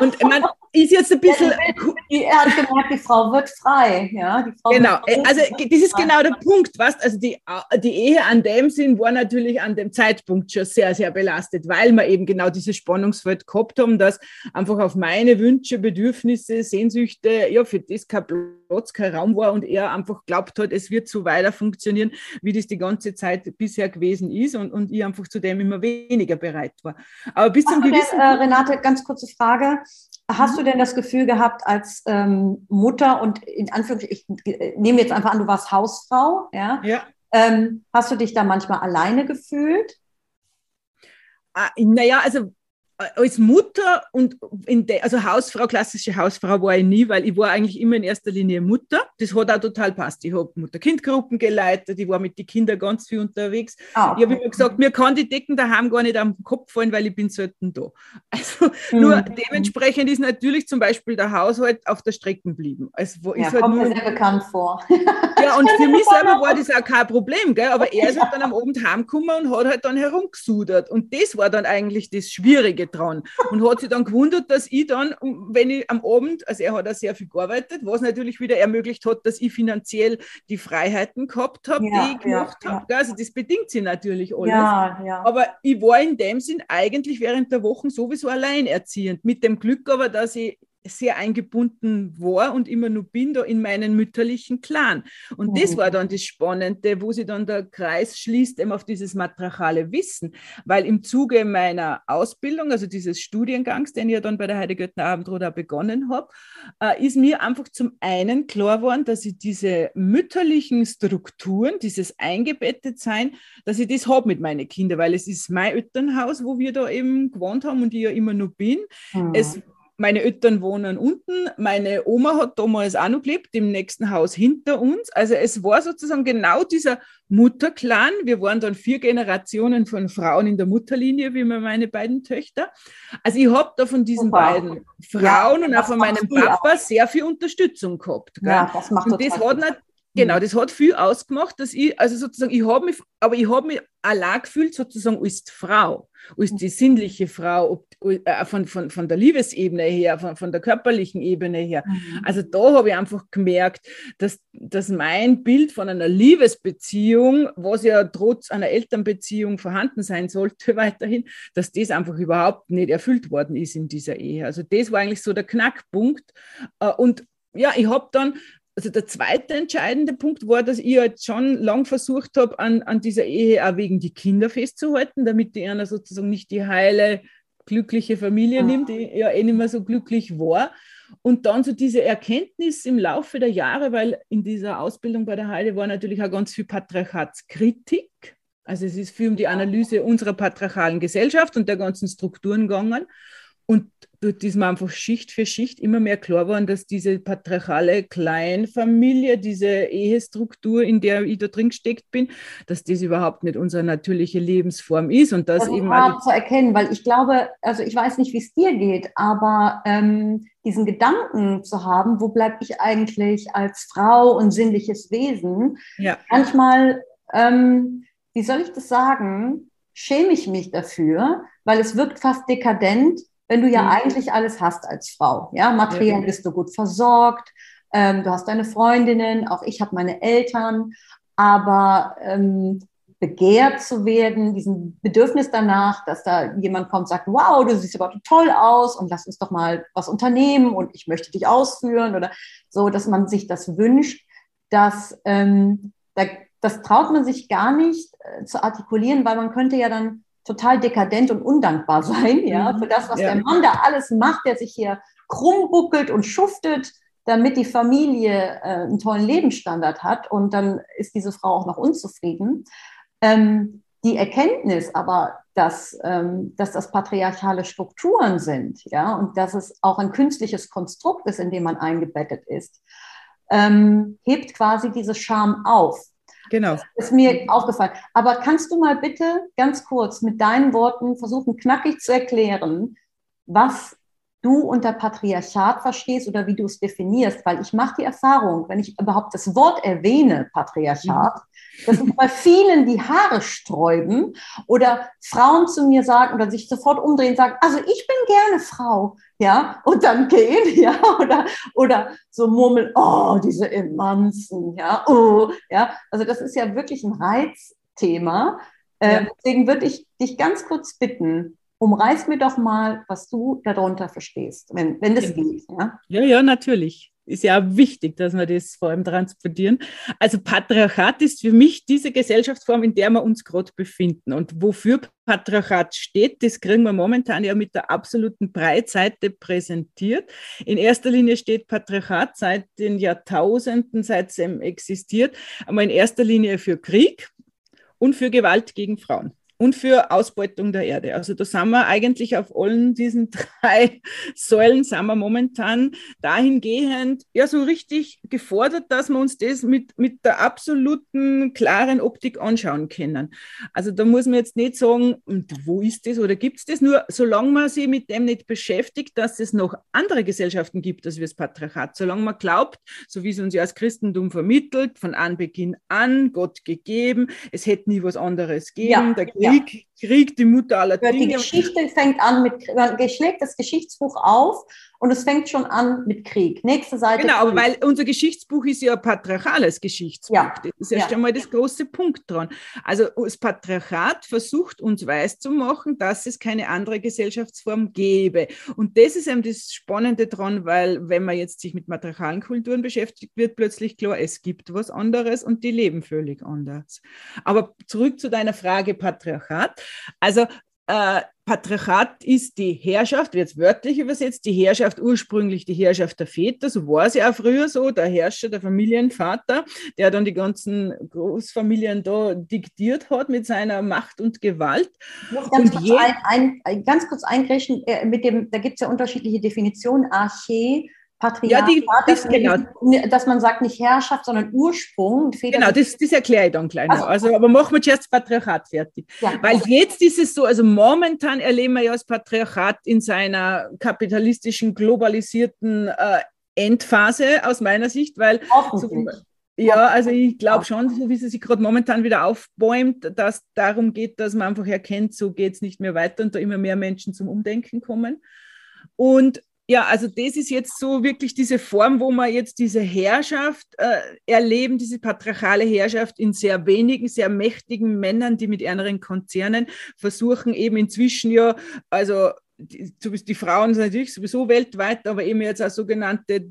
Und ich meine, ist jetzt ein bisschen. er hat gemerkt, die Frau wird frei. Ja, Frau genau, also das ist genau der Punkt, was? Also die, die Ehe an dem Sinn war natürlich an dem Zeitpunkt schon sehr, sehr belastet, weil wir eben genau dieses Spannungsfeld gehabt haben, dass einfach auf meine Wünsche, Bedürfnisse, Sehnsüchte, ja, für das kein Platz, kein Raum war und er einfach glaubt hat, es wird so weiter funktionieren, wie das die ganze Zeit bisher gewesen ist und, und ich einfach zu dem immer weniger bereit war. Aber bis zum gewissen. Äh, Renate, ganz kurze Frage. Hast du denn das Gefühl gehabt, als ähm, Mutter und in Anführungszeichen, ich äh, nehme jetzt einfach an, du warst Hausfrau, ja? Ja. Ähm, hast du dich da manchmal alleine gefühlt? Ah, naja, also als Mutter und de, also Hausfrau, klassische Hausfrau war ich nie, weil ich war eigentlich immer in erster Linie Mutter. Das hat auch total passt. Ich habe Mutter-Kind-Gruppen geleitet, ich war mit den Kindern ganz viel unterwegs. Ah, okay. Ich habe immer gesagt, mir kann die Decken daheim gar nicht am Kopf fallen, weil ich bin selten da. Also mhm. nur dementsprechend ist natürlich zum Beispiel der Haushalt auf der Strecke geblieben. Also ja, ist halt kommt nur, mir sehr bekannt vor. Ja, und für mich selber war das auch kein Problem, gell? aber er ist halt dann am Abend heimgekommen und hat halt dann herumgesudert. Und das war dann eigentlich das Schwierige dran und hat sich dann gewundert, dass ich dann, wenn ich am Abend, also er hat auch sehr viel gearbeitet, was natürlich wieder ermöglicht hat, dass ich finanziell die Freiheiten gehabt habe, ja, die ich gemacht ja, habe. Ja. Also das bedingt sich natürlich alles. Aber ich war in dem Sinn eigentlich während der Wochen sowieso alleinerziehend, mit dem Glück aber, dass ich sehr eingebunden war und immer nur bin, da in meinen mütterlichen Clan. Und mhm. das war dann das Spannende, wo sich dann der Kreis schließt, eben auf dieses matriarchale Wissen. Weil im Zuge meiner Ausbildung, also dieses Studiengangs, den ich ja dann bei der Heidegöttner Abendroda begonnen habe, äh, ist mir einfach zum einen klar geworden, dass ich diese mütterlichen Strukturen, dieses Eingebettetsein, dass ich das habe mit meinen Kindern, weil es ist mein Elternhaus, wo wir da eben gewohnt haben und ich ja immer nur bin. Mhm. Es meine Eltern wohnen unten, meine Oma hat damals auch noch gelebt, im nächsten Haus hinter uns. Also es war sozusagen genau dieser Mutterclan. Wir waren dann vier Generationen von Frauen in der Mutterlinie, wie meine beiden Töchter. Also ich habe da von diesen Super. beiden Frauen ja, und auch von meinem Papa auch. sehr viel Unterstützung gehabt. Gell? Ja, das macht und das hat Genau, das hat viel ausgemacht, dass ich, also sozusagen, ich habe mich, aber ich habe mich allein gefühlt sozusagen als Frau, als die sinnliche Frau, äh, von, von, von der Liebesebene her, von, von der körperlichen Ebene her. Mhm. Also da habe ich einfach gemerkt, dass, dass mein Bild von einer Liebesbeziehung, was ja trotz einer Elternbeziehung vorhanden sein sollte weiterhin, dass das einfach überhaupt nicht erfüllt worden ist in dieser Ehe. Also das war eigentlich so der Knackpunkt. Äh, und ja, ich habe dann also der zweite entscheidende Punkt war, dass ich jetzt schon lang versucht habe, an, an dieser Ehe auch wegen die Kinder festzuhalten, damit die einer sozusagen nicht die heile, glückliche Familie mhm. nimmt, die ja eh nicht mehr so glücklich war. Und dann so diese Erkenntnis im Laufe der Jahre, weil in dieser Ausbildung bei der Heide war natürlich auch ganz viel Patriarchatskritik. Also es ist viel um die Analyse unserer patriarchalen Gesellschaft und der ganzen Strukturen gegangen. Und dort ist mir einfach Schicht für Schicht immer mehr klar geworden, dass diese patriarchale Kleinfamilie, diese Ehestruktur, in der ich da drin gesteckt bin, dass das überhaupt nicht unsere natürliche Lebensform ist. Und das, das eben auch zu erkennen, weil ich glaube, also ich weiß nicht, wie es dir geht, aber ähm, diesen Gedanken zu haben, wo bleibe ich eigentlich als Frau und sinnliches Wesen, ja. manchmal, ähm, wie soll ich das sagen, schäme ich mich dafür, weil es wirkt fast dekadent, wenn du ja mhm. eigentlich alles hast als Frau. Ja, materiell bist du gut versorgt, ähm, du hast deine Freundinnen, auch ich habe meine Eltern, aber ähm, begehrt zu werden, diesen Bedürfnis danach, dass da jemand kommt und sagt, wow, du siehst aber toll aus und lass uns doch mal was unternehmen und ich möchte dich ausführen oder so, dass man sich das wünscht, dass ähm, da, das traut man sich gar nicht äh, zu artikulieren, weil man könnte ja dann total dekadent und undankbar sein, ja, mhm. für das, was ja. der Mann da alles macht, der sich hier krumm buckelt und schuftet, damit die Familie äh, einen tollen Lebensstandard hat und dann ist diese Frau auch noch unzufrieden. Ähm, die Erkenntnis aber, dass, ähm, dass das patriarchale Strukturen sind, ja, und dass es auch ein künstliches Konstrukt ist, in dem man eingebettet ist, ähm, hebt quasi diese Scham auf. Genau. Das ist mir aufgefallen. Aber kannst du mal bitte ganz kurz mit deinen Worten versuchen, knackig zu erklären, was du unter Patriarchat verstehst oder wie du es definierst, weil ich mache die Erfahrung, wenn ich überhaupt das Wort erwähne, Patriarchat, mhm. dass bei vielen die Haare sträuben oder Frauen zu mir sagen oder sich sofort umdrehen und sagen, also ich bin gerne Frau, ja, und dann gehen, ja, oder, oder so murmeln, oh, diese Emanzen, ja, oh, ja, also das ist ja wirklich ein Reizthema. Ja. Äh, deswegen würde ich dich ganz kurz bitten, umreiß mir doch mal, was du darunter verstehst, wenn, wenn das geht. Ja? ja, ja, natürlich. Ist ja wichtig, dass wir das vor allem transportieren. Also Patriarchat ist für mich diese Gesellschaftsform, in der wir uns gerade befinden. Und wofür Patriarchat steht, das kriegen wir momentan ja mit der absoluten Breitseite präsentiert. In erster Linie steht Patriarchat seit den Jahrtausenden, seit es existiert, einmal in erster Linie für Krieg und für Gewalt gegen Frauen und für Ausbeutung der Erde. Also da sind wir eigentlich auf allen diesen drei Säulen sind wir momentan dahingehend ja so richtig gefordert, dass wir uns das mit, mit der absoluten klaren Optik anschauen können. Also da muss man jetzt nicht sagen, wo ist das oder gibt es das? Nur solange man sich mit dem nicht beschäftigt, dass es noch andere Gesellschaften gibt, als wir das Patriarchat, solange man glaubt, so wie es uns ja als Christentum vermittelt, von Anbeginn an, Gott gegeben, es hätte nie was anderes gegeben, ja. Krieg, ja. Krieg, die Mutter aller Dinge. Die Geschichte fängt an mit, man schlägt das Geschichtsbuch auf und es fängt schon an mit Krieg. Nächste Seite. Genau, aber Krieg. weil unser Geschichtsbuch ist ja ein patriarchales Geschichtsbuch. Ja. Das ist ja, Ja. schon mal das große Punkt dran. Also das Patriarchat versucht uns weiszumachen, dass es keine andere Gesellschaftsform gäbe. Und das ist eben das Spannende dran, weil wenn man jetzt sich mit matriarchalen Kulturen beschäftigt, wird plötzlich klar, es gibt was anderes und die leben völlig anders. Aber zurück zu deiner Frage Patriarchat. Also äh, Patriarchat ist die Herrschaft, wird jetzt wörtlich übersetzt, die Herrschaft ursprünglich die Herrschaft der Väter, so war es ja auch früher so, der Herrscher, der Familienvater, der dann die ganzen Großfamilien da diktiert hat mit seiner Macht und Gewalt. Ganz, Und kurz, ein, ein, ganz kurz eingrätschen, äh, mit dem, da gibt es ja unterschiedliche Definitionen, Archä, Patriarchat, Ja, die- dass, das- genau. dass man sagt nicht Herrschaft, sondern Ursprung. Väter- Genau, das, das erkläre ich dann gleich noch. Also, aber machen wir zuerst das Patriarchat fertig. ja. Weil jetzt ist es so, also momentan erleben wir ja das Patriarchat in seiner kapitalistischen, globalisierten äh, Endphase aus meiner Sicht, weil so, ja, also ich glaube schon, so wie es sich gerade momentan wieder aufbäumt, dass darum geht, dass man einfach erkennt, so geht es nicht mehr weiter und da immer mehr Menschen zum Umdenken kommen. Und ja, also das ist jetzt so wirklich diese Form, wo wir jetzt diese Herrschaft äh, erleben, diese patriarchale Herrschaft in sehr wenigen, sehr mächtigen Männern, die mit anderen Konzernen versuchen eben inzwischen ja, also die, die Frauen sind natürlich sowieso weltweit, aber eben jetzt auch sogenannte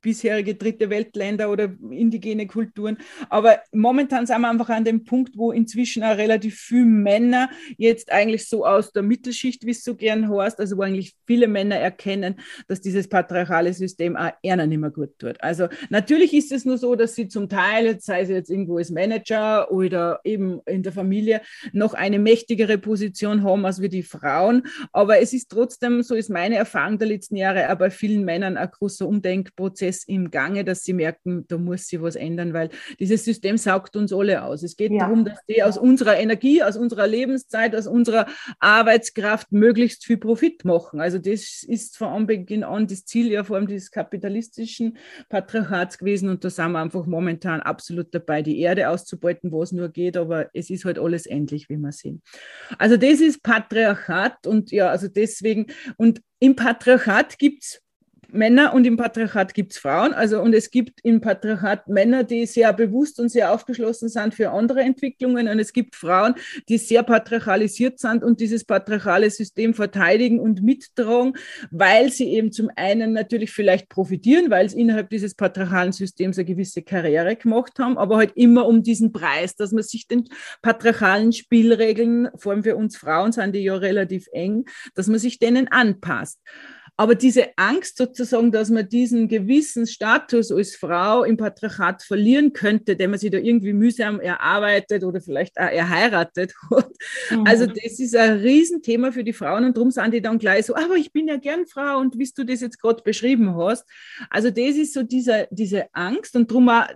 bisherige dritte Weltländer oder indigene Kulturen. Aber momentan sind wir einfach an dem Punkt, wo inzwischen auch relativ viele Männer jetzt eigentlich so aus der Mittelschicht, wie es so gern heißt, also wo eigentlich viele Männer erkennen, dass dieses patriarchale System auch einer nicht mehr gut tut. Also natürlich ist es nur so, dass sie zum Teil, sei es jetzt irgendwo als Manager oder eben in der Familie, noch eine mächtigere Position haben als wir die Frauen. Aber es ist trotzdem, so ist meine Erfahrung der letzten Jahre, auch bei vielen Männern ein großer Umdenkprozess im Gange, dass sie merken, da muss sich was ändern, weil dieses System saugt uns alle aus. Es geht Ja. darum, dass die aus unserer Energie, aus unserer Lebenszeit, aus unserer Arbeitskraft möglichst viel Profit machen. Also das ist von Anbeginn an das Ziel ja vor allem des kapitalistischen Patriarchats gewesen und da sind wir einfach momentan absolut dabei, die Erde auszubeuten, wo es nur geht, aber es ist halt alles endlich, wie wir sehen. Also das ist Patriarchat und ja, also deswegen, und im Patriarchat gibt es Männer und im Patriarchat gibt es Frauen. Also, und es gibt im Patriarchat Männer, die sehr bewusst und sehr aufgeschlossen sind für andere Entwicklungen. Und es gibt Frauen, die sehr patriarchalisiert sind und dieses patriarchale System verteidigen und mittragen, weil sie eben zum einen natürlich vielleicht profitieren, weil sie innerhalb dieses patriarchalen Systems eine gewisse Karriere gemacht haben, aber halt immer um diesen Preis, dass man sich den patriarchalen Spielregeln, vor allem für uns Frauen sind die ja relativ eng, dass man sich denen anpasst. Aber diese Angst sozusagen, dass man diesen gewissen Status als Frau im Patriarchat verlieren könnte, den man sich da irgendwie mühsam erarbeitet oder vielleicht auch erheiratet hat. Mhm. Also das ist ein Riesenthema für die Frauen und darum sind die dann gleich so, aber ich bin ja gern Frau und wie du das jetzt gerade beschrieben hast. Also das ist so diese, diese Angst und darum auch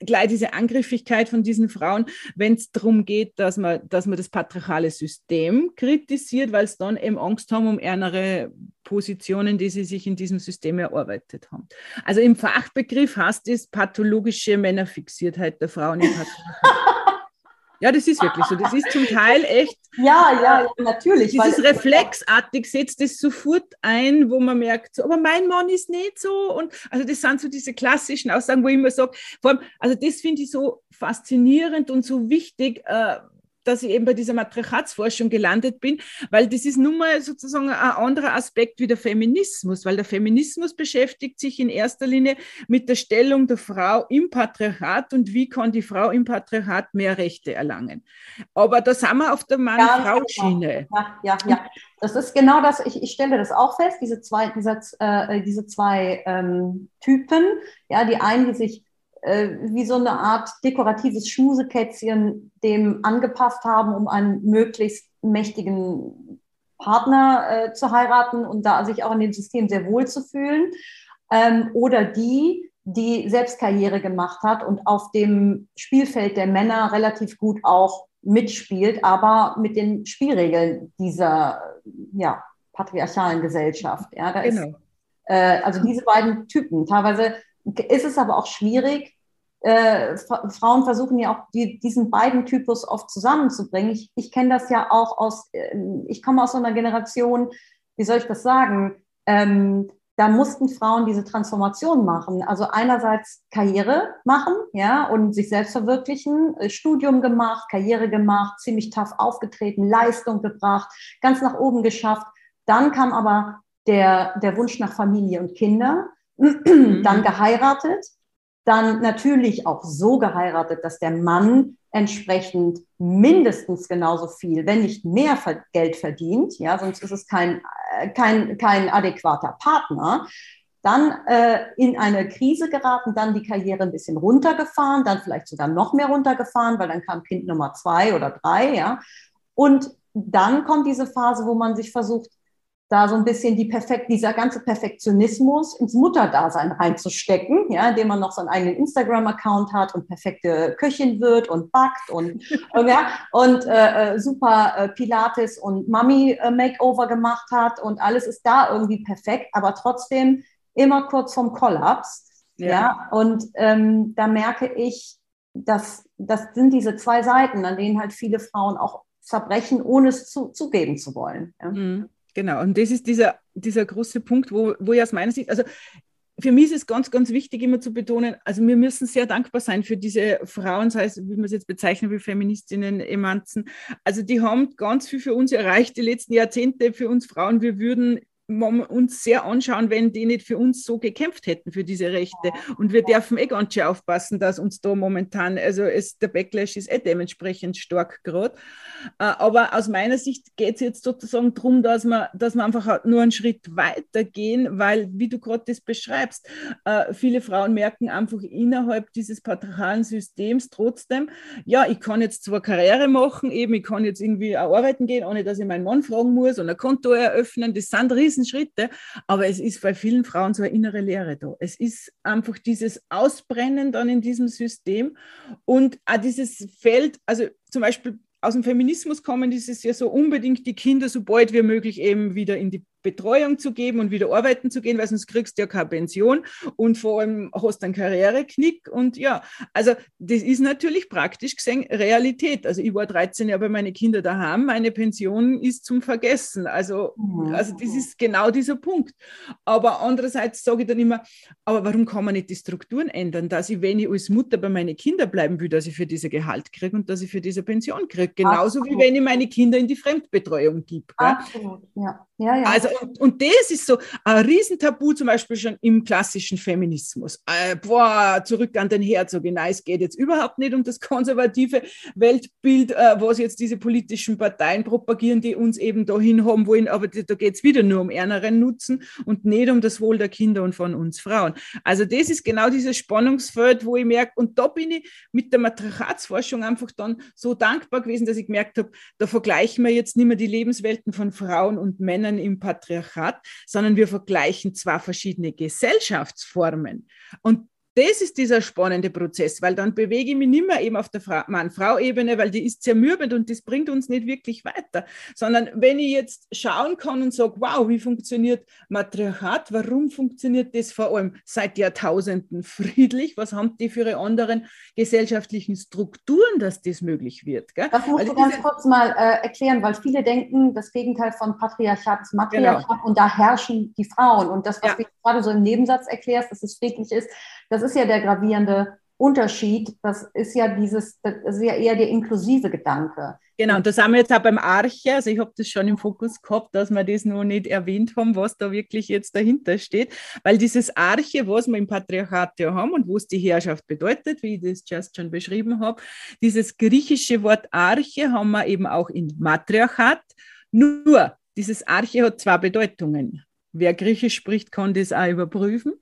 gleich diese Angriffigkeit von diesen Frauen, wenn es darum geht, dass man, dass man das patriarchale System kritisiert, weil es dann eben Angst haben um ärmere Positionen, die sie sich in diesem System erarbeitet haben. Also im Fachbegriff heißt es pathologische Männerfixiertheit der Frauen im Patriarchat. Ja, das ist wirklich so. Das ist zum Teil echt, ja, ja, natürlich. dieses weil- reflexartig setzt es sofort ein, wo man merkt, so, aber mein Mann ist nicht so. Und also das sind so diese klassischen Aussagen, wo ich immer sage, vor allem, also das finde ich so faszinierend und so wichtig, äh, dass ich eben bei dieser Matriarchatsforschung gelandet bin, weil das ist nun mal sozusagen ein anderer Aspekt wie der Feminismus, weil der Feminismus beschäftigt sich in erster Linie mit der Stellung der Frau im Patriarchat und wie kann die Frau im Patriarchat mehr Rechte erlangen. Aber da sind wir auf der Mann-Frau-Schiene. Ja, ja, ja. Das ist genau das, ich, ich stelle das auch fest, diese zwei, dieser, äh, diese zwei ähm, Typen, ja, die einen, die sich äh, wie so eine Art dekoratives Schmusekätzchen dem angepasst haben, um einen möglichst mächtigen Partner äh, zu heiraten und da sich auch in dem System sehr wohl zu fühlen. Ähm, oder die, die selbst Karriere gemacht hat und auf dem Spielfeld der Männer relativ gut auch mitspielt, aber mit den Spielregeln dieser ja, patriarchalen Gesellschaft. Ja, da ist, Genau. äh, also diese beiden Typen. Teilweise ist es aber auch schwierig. Äh, Fra- Frauen versuchen ja auch die, diesen beiden Typus oft zusammenzubringen. Ich, ich kenne das ja auch aus, ähm, ich komme aus so einer Generation, wie soll ich das sagen? Ähm, da mussten Frauen diese Transformation machen. Also einerseits Karriere machen, ja, und sich selbst verwirklichen, äh, Studium gemacht, Karriere gemacht, ziemlich tough aufgetreten, Leistung gebracht, ganz nach oben geschafft. Dann kam aber der, der Wunsch nach Familie und Kinder, dann mhm. geheiratet, dann natürlich auch so geheiratet, dass der Mann entsprechend mindestens genauso viel, wenn nicht mehr Geld verdient, ja, sonst ist es kein, äh, kein, kein adäquater Partner. Dann äh, in eine Krise geraten, dann die Karriere ein bisschen runtergefahren, dann vielleicht sogar noch mehr runtergefahren, weil dann kam Kind Nummer zwei oder drei, ja. Und dann kommt diese Phase, wo man sich versucht, da so ein bisschen die perfekt, dieser ganze Perfektionismus ins Mutterdasein reinzustecken, ja, indem man noch so einen eigenen Instagram-Account hat und perfekte Köchin wird und backt und, und ja, und äh, äh, super äh, Pilates und Mummy-Makeover gemacht hat und alles ist da irgendwie perfekt, aber trotzdem immer kurz vom Kollaps. Ja, ja und ähm, da merke ich, dass das sind diese zwei Seiten, an denen halt viele Frauen auch zerbrechen, ohne es zu, zugeben zu wollen. Ja. Mhm. Genau, und das ist dieser, dieser große Punkt, wo, wo ich aus meiner Sicht, also für mich ist es ganz, ganz wichtig, immer zu betonen, also wir müssen sehr dankbar sein für diese Frauen, sei es, wie man es jetzt bezeichnen wie Feministinnen, Emanzen. Also die haben ganz viel für uns erreicht, die letzten Jahrzehnte für uns Frauen. Wir würden uns sehr anschauen, wenn die nicht für uns so gekämpft hätten, für diese Rechte. Und wir dürfen eh ganz schön aufpassen, dass uns da momentan, also es, der Backlash ist eh dementsprechend stark gerade. Äh, aber aus meiner Sicht geht es jetzt sozusagen darum, dass wir, dass wir einfach nur einen Schritt weiter gehen, weil, wie du gerade das beschreibst, äh, viele Frauen merken einfach innerhalb dieses patriarchalen Systems trotzdem, ja, ich kann jetzt zwar Karriere machen, eben, ich kann jetzt irgendwie auch arbeiten gehen, ohne dass ich meinen Mann fragen muss und ein Konto eröffnen, das sind riesen Riesenschritte, aber es ist bei vielen Frauen so eine innere Leere da. Es ist einfach dieses Ausbrennen dann in diesem System und auch dieses Feld, also zum Beispiel aus dem Feminismus kommen, ist es ja so unbedingt die Kinder so bald wie möglich eben wieder in die Betreuung zu geben und wieder arbeiten zu gehen, weil sonst kriegst du ja keine Pension und vor allem hast du einen Karriereknick. Und ja, also das ist natürlich praktisch gesehen Realität. Also ich war 13 Jahre bei meinen Kindern daheim, meine Pension ist zum Vergessen. Also, mhm. also das ist genau dieser Punkt. Aber andererseits sage ich dann immer, aber warum kann man nicht die Strukturen ändern, dass ich, wenn ich als Mutter bei meinen Kindern bleiben will, dass ich für diese Gehalt kriege und dass ich für diese Pension kriege. Genauso Absolut. wie wenn ich meine Kinder in die Fremdbetreuung gebe. Absolut, ja. Ja, ja. Also, und, und das ist so ein Riesentabu, zum Beispiel schon im klassischen Feminismus. Äh, boah, zurück an den Herzog. Nein, es geht jetzt überhaupt nicht um das konservative Weltbild, äh, was jetzt diese politischen Parteien propagieren, die uns eben dahin haben wollen. Aber da geht es wieder nur um ärmeren Nutzen und nicht um das Wohl der Kinder und von uns Frauen. Also, das ist genau dieses Spannungsfeld, wo ich merke, und da bin ich mit der Matriarchatsforschung einfach dann so dankbar gewesen, dass ich gemerkt habe, da vergleichen wir jetzt nicht mehr die Lebenswelten von Frauen und Männern Männern im Patriarchat, sondern wir vergleichen zwei verschiedene Gesellschaftsformen. Und das ist dieser spannende Prozess, weil dann bewege ich mich nicht mehr eben auf der Mann-Frau-Ebene, weil die ist zermürbend und das bringt uns nicht wirklich weiter, sondern wenn ich jetzt schauen kann und sage, wow, wie funktioniert Matriarchat, warum funktioniert das vor allem seit Jahrtausenden friedlich, was haben die für ihre anderen gesellschaftlichen Strukturen, dass das möglich wird. Gell? Das musst also du ganz kurz mal äh, erklären, weil viele denken, das Gegenteil von Patriarchat ist Matriarchat genau. und da herrschen die Frauen und das, was ja. du gerade so im Nebensatz erklärst, dass es friedlich ist, das ist ja der gravierende Unterschied. Das ist ja dieses, das ist ja eher der inklusive Gedanke. Genau, und da sind wir jetzt auch beim Arche. Also ich habe das schon im Fokus gehabt, dass wir das noch nicht erwähnt haben, was da wirklich jetzt dahinter steht. Weil dieses Arche, was wir im Patriarchat ja haben und wo es die Herrschaft bedeutet, wie ich das just schon beschrieben habe, dieses griechische Wort Arche haben wir eben auch in Matriarchat. Nur, dieses Arche hat zwei Bedeutungen. Wer Griechisch spricht, kann das auch überprüfen.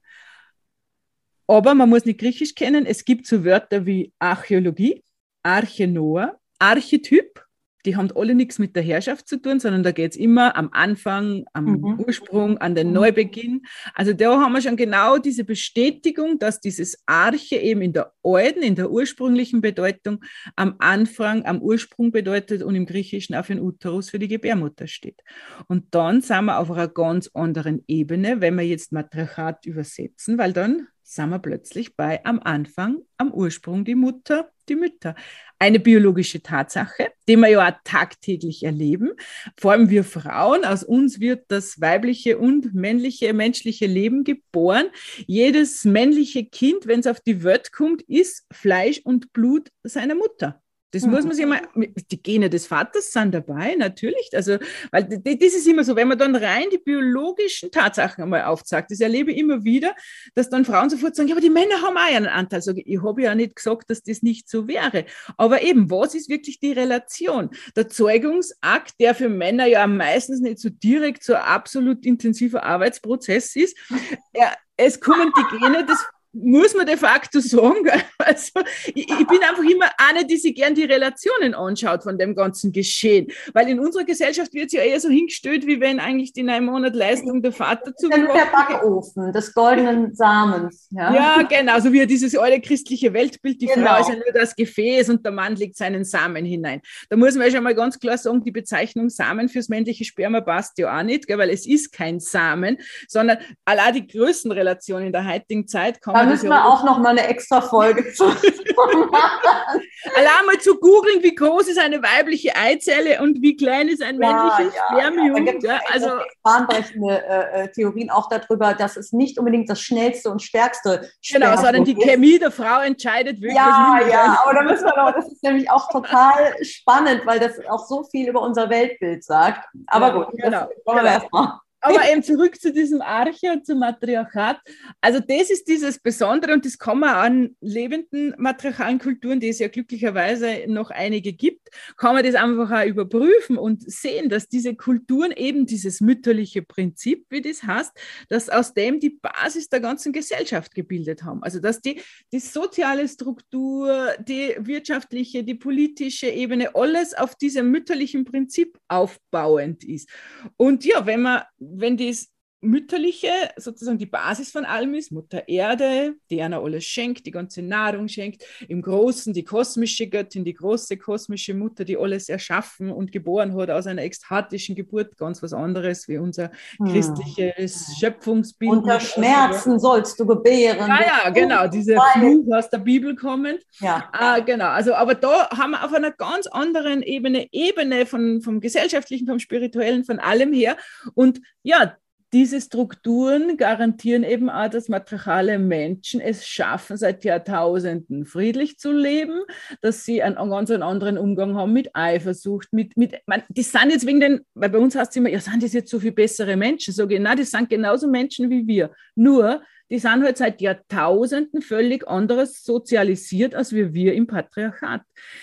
Aber man muss nicht Griechisch kennen. Es gibt so Wörter wie Archäologie, Archenoa, Archetyp. Die haben alle nichts mit der Herrschaft zu tun, sondern da geht es immer am Anfang, am mhm. Ursprung, an den mhm. Neubeginn. Also da haben wir schon genau diese Bestätigung, dass dieses Arche eben in der alten, in der ursprünglichen Bedeutung am Anfang, am Ursprung bedeutet und im Griechischen für den Uterus, für die Gebärmutter steht. Und dann sind wir auf einer ganz anderen Ebene, wenn wir jetzt Matriarchat übersetzen, weil dann sind wir plötzlich bei am Anfang, am Ursprung die Mutter, die Mütter. Eine biologische Tatsache, die wir ja auch tagtäglich erleben. Vor allem wir Frauen, aus uns wird das weibliche und männliche, menschliche Leben geboren. Jedes männliche Kind, wenn es auf die Welt kommt, ist Fleisch und Blut seiner Mutter. Das mhm. muss man sich mal, die Gene des Vaters sind dabei, natürlich. Also, weil das ist immer so, wenn man dann rein die biologischen Tatsachen einmal aufzeigt, das erlebe ich immer wieder, dass dann Frauen sofort sagen, ja, aber die Männer haben auch einen Anteil. Ich, ich habe ja nicht gesagt, dass das nicht so wäre. Aber eben, was ist wirklich die Relation? Der Zeugungsakt, der für Männer ja meistens nicht so direkt so absolut intensiver Arbeitsprozess ist, er, es kommen die Gene des muss man de facto sagen. Also, ich, ich, bin einfach immer eine, die sich gern die Relationen anschaut von dem ganzen Geschehen. Weil in unserer Gesellschaft wird es ja eher so hingestellt, wie wenn eigentlich die neun Monate Leistung der Vater zu Der Backofen des goldenen Samens. Ja, ja genau, so wie dieses alte christliche Weltbild, die genau. Frau ist ja nur das Gefäß und der Mann legt seinen Samen hinein. Da muss man ja schon mal ganz klar sagen, die Bezeichnung Samen fürs männliche Sperma passt ja auch nicht, gell, weil es ist kein Samen, sondern allein die Größenrelation in der heutigen Zeit kann man müssen wir auch noch mal eine extra Folge zu machen. Allein mal zu googeln, wie groß ist eine weibliche Eizelle und wie klein ist ein männliches ja, Spermium. Ja, ja, also bahnbrechende äh, äh, Theorien auch darüber, dass es nicht unbedingt das schnellste und stärkste Genau, sondern die Chemie der Frau entscheidet wirklich. Ja, ja, aber da müssen wir noch, das ist nämlich auch total spannend, weil das auch so viel über unser Weltbild sagt. Aber ja, gut, genau, das wollen wir genau. erstmal. Aber eben zurück zu diesem Arche und zum Matriarchat. Also das ist dieses Besondere und das kann man an lebenden matriarchalen Kulturen, die es ja glücklicherweise noch einige gibt, kann man das einfach auch überprüfen und sehen, dass diese Kulturen eben dieses mütterliche Prinzip, wie das heißt, dass aus dem die Basis der ganzen Gesellschaft gebildet haben. Also dass die, die soziale Struktur, die wirtschaftliche, die politische Ebene, alles auf diesem mütterlichen Prinzip aufbauend ist. Und ja, wenn man wenn das mütterliche sozusagen die Basis von allem ist, Mutter Erde, die einer alles schenkt, die ganze Nahrung schenkt, im Großen die kosmische Göttin, die große kosmische Mutter, die alles erschaffen und geboren hat aus einer ekstatischen Geburt, ganz was anderes wie unser hm. christliches hm. Schöpfungsbild. Unter Schmerzen sollst du gebären. Ja, ja, genau, diese Fluch aus der Bibel kommend. Ja. Ah, genau, also aber da haben wir auf einer ganz anderen Ebene, Ebene von, vom gesellschaftlichen, vom spirituellen, von allem her und ja, diese Strukturen garantieren eben auch, dass matriarchale Menschen es schaffen, seit Jahrtausenden friedlich zu leben, dass sie einen, ganz anderen Umgang haben mit Eifersucht, mit, mit man, die sind jetzt wegen den, weil bei uns heißt es immer, ja, sind das jetzt so viel bessere Menschen? So, nein, die sind genauso Menschen wie wir. Nur, die sind halt seit Jahrtausenden völlig anderes sozialisiert, als wir, wir im Patriarchat.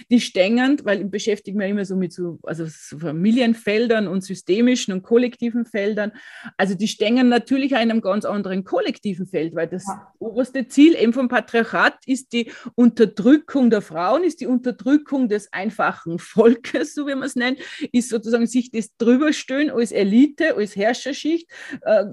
Die stängern, weil ich beschäftige mich immer so mit so, also so Familienfeldern und systemischen und kollektiven Feldern. Also die stängern natürlich in einem ganz anderen kollektiven Feld, weil das ja. oberste Ziel eben vom Patriarchat ist die Unterdrückung der Frauen, ist die Unterdrückung des einfachen Volkes, so wie man es nennt, ist sozusagen sich das drüberstehen als Elite, als Herrscherschicht, äh,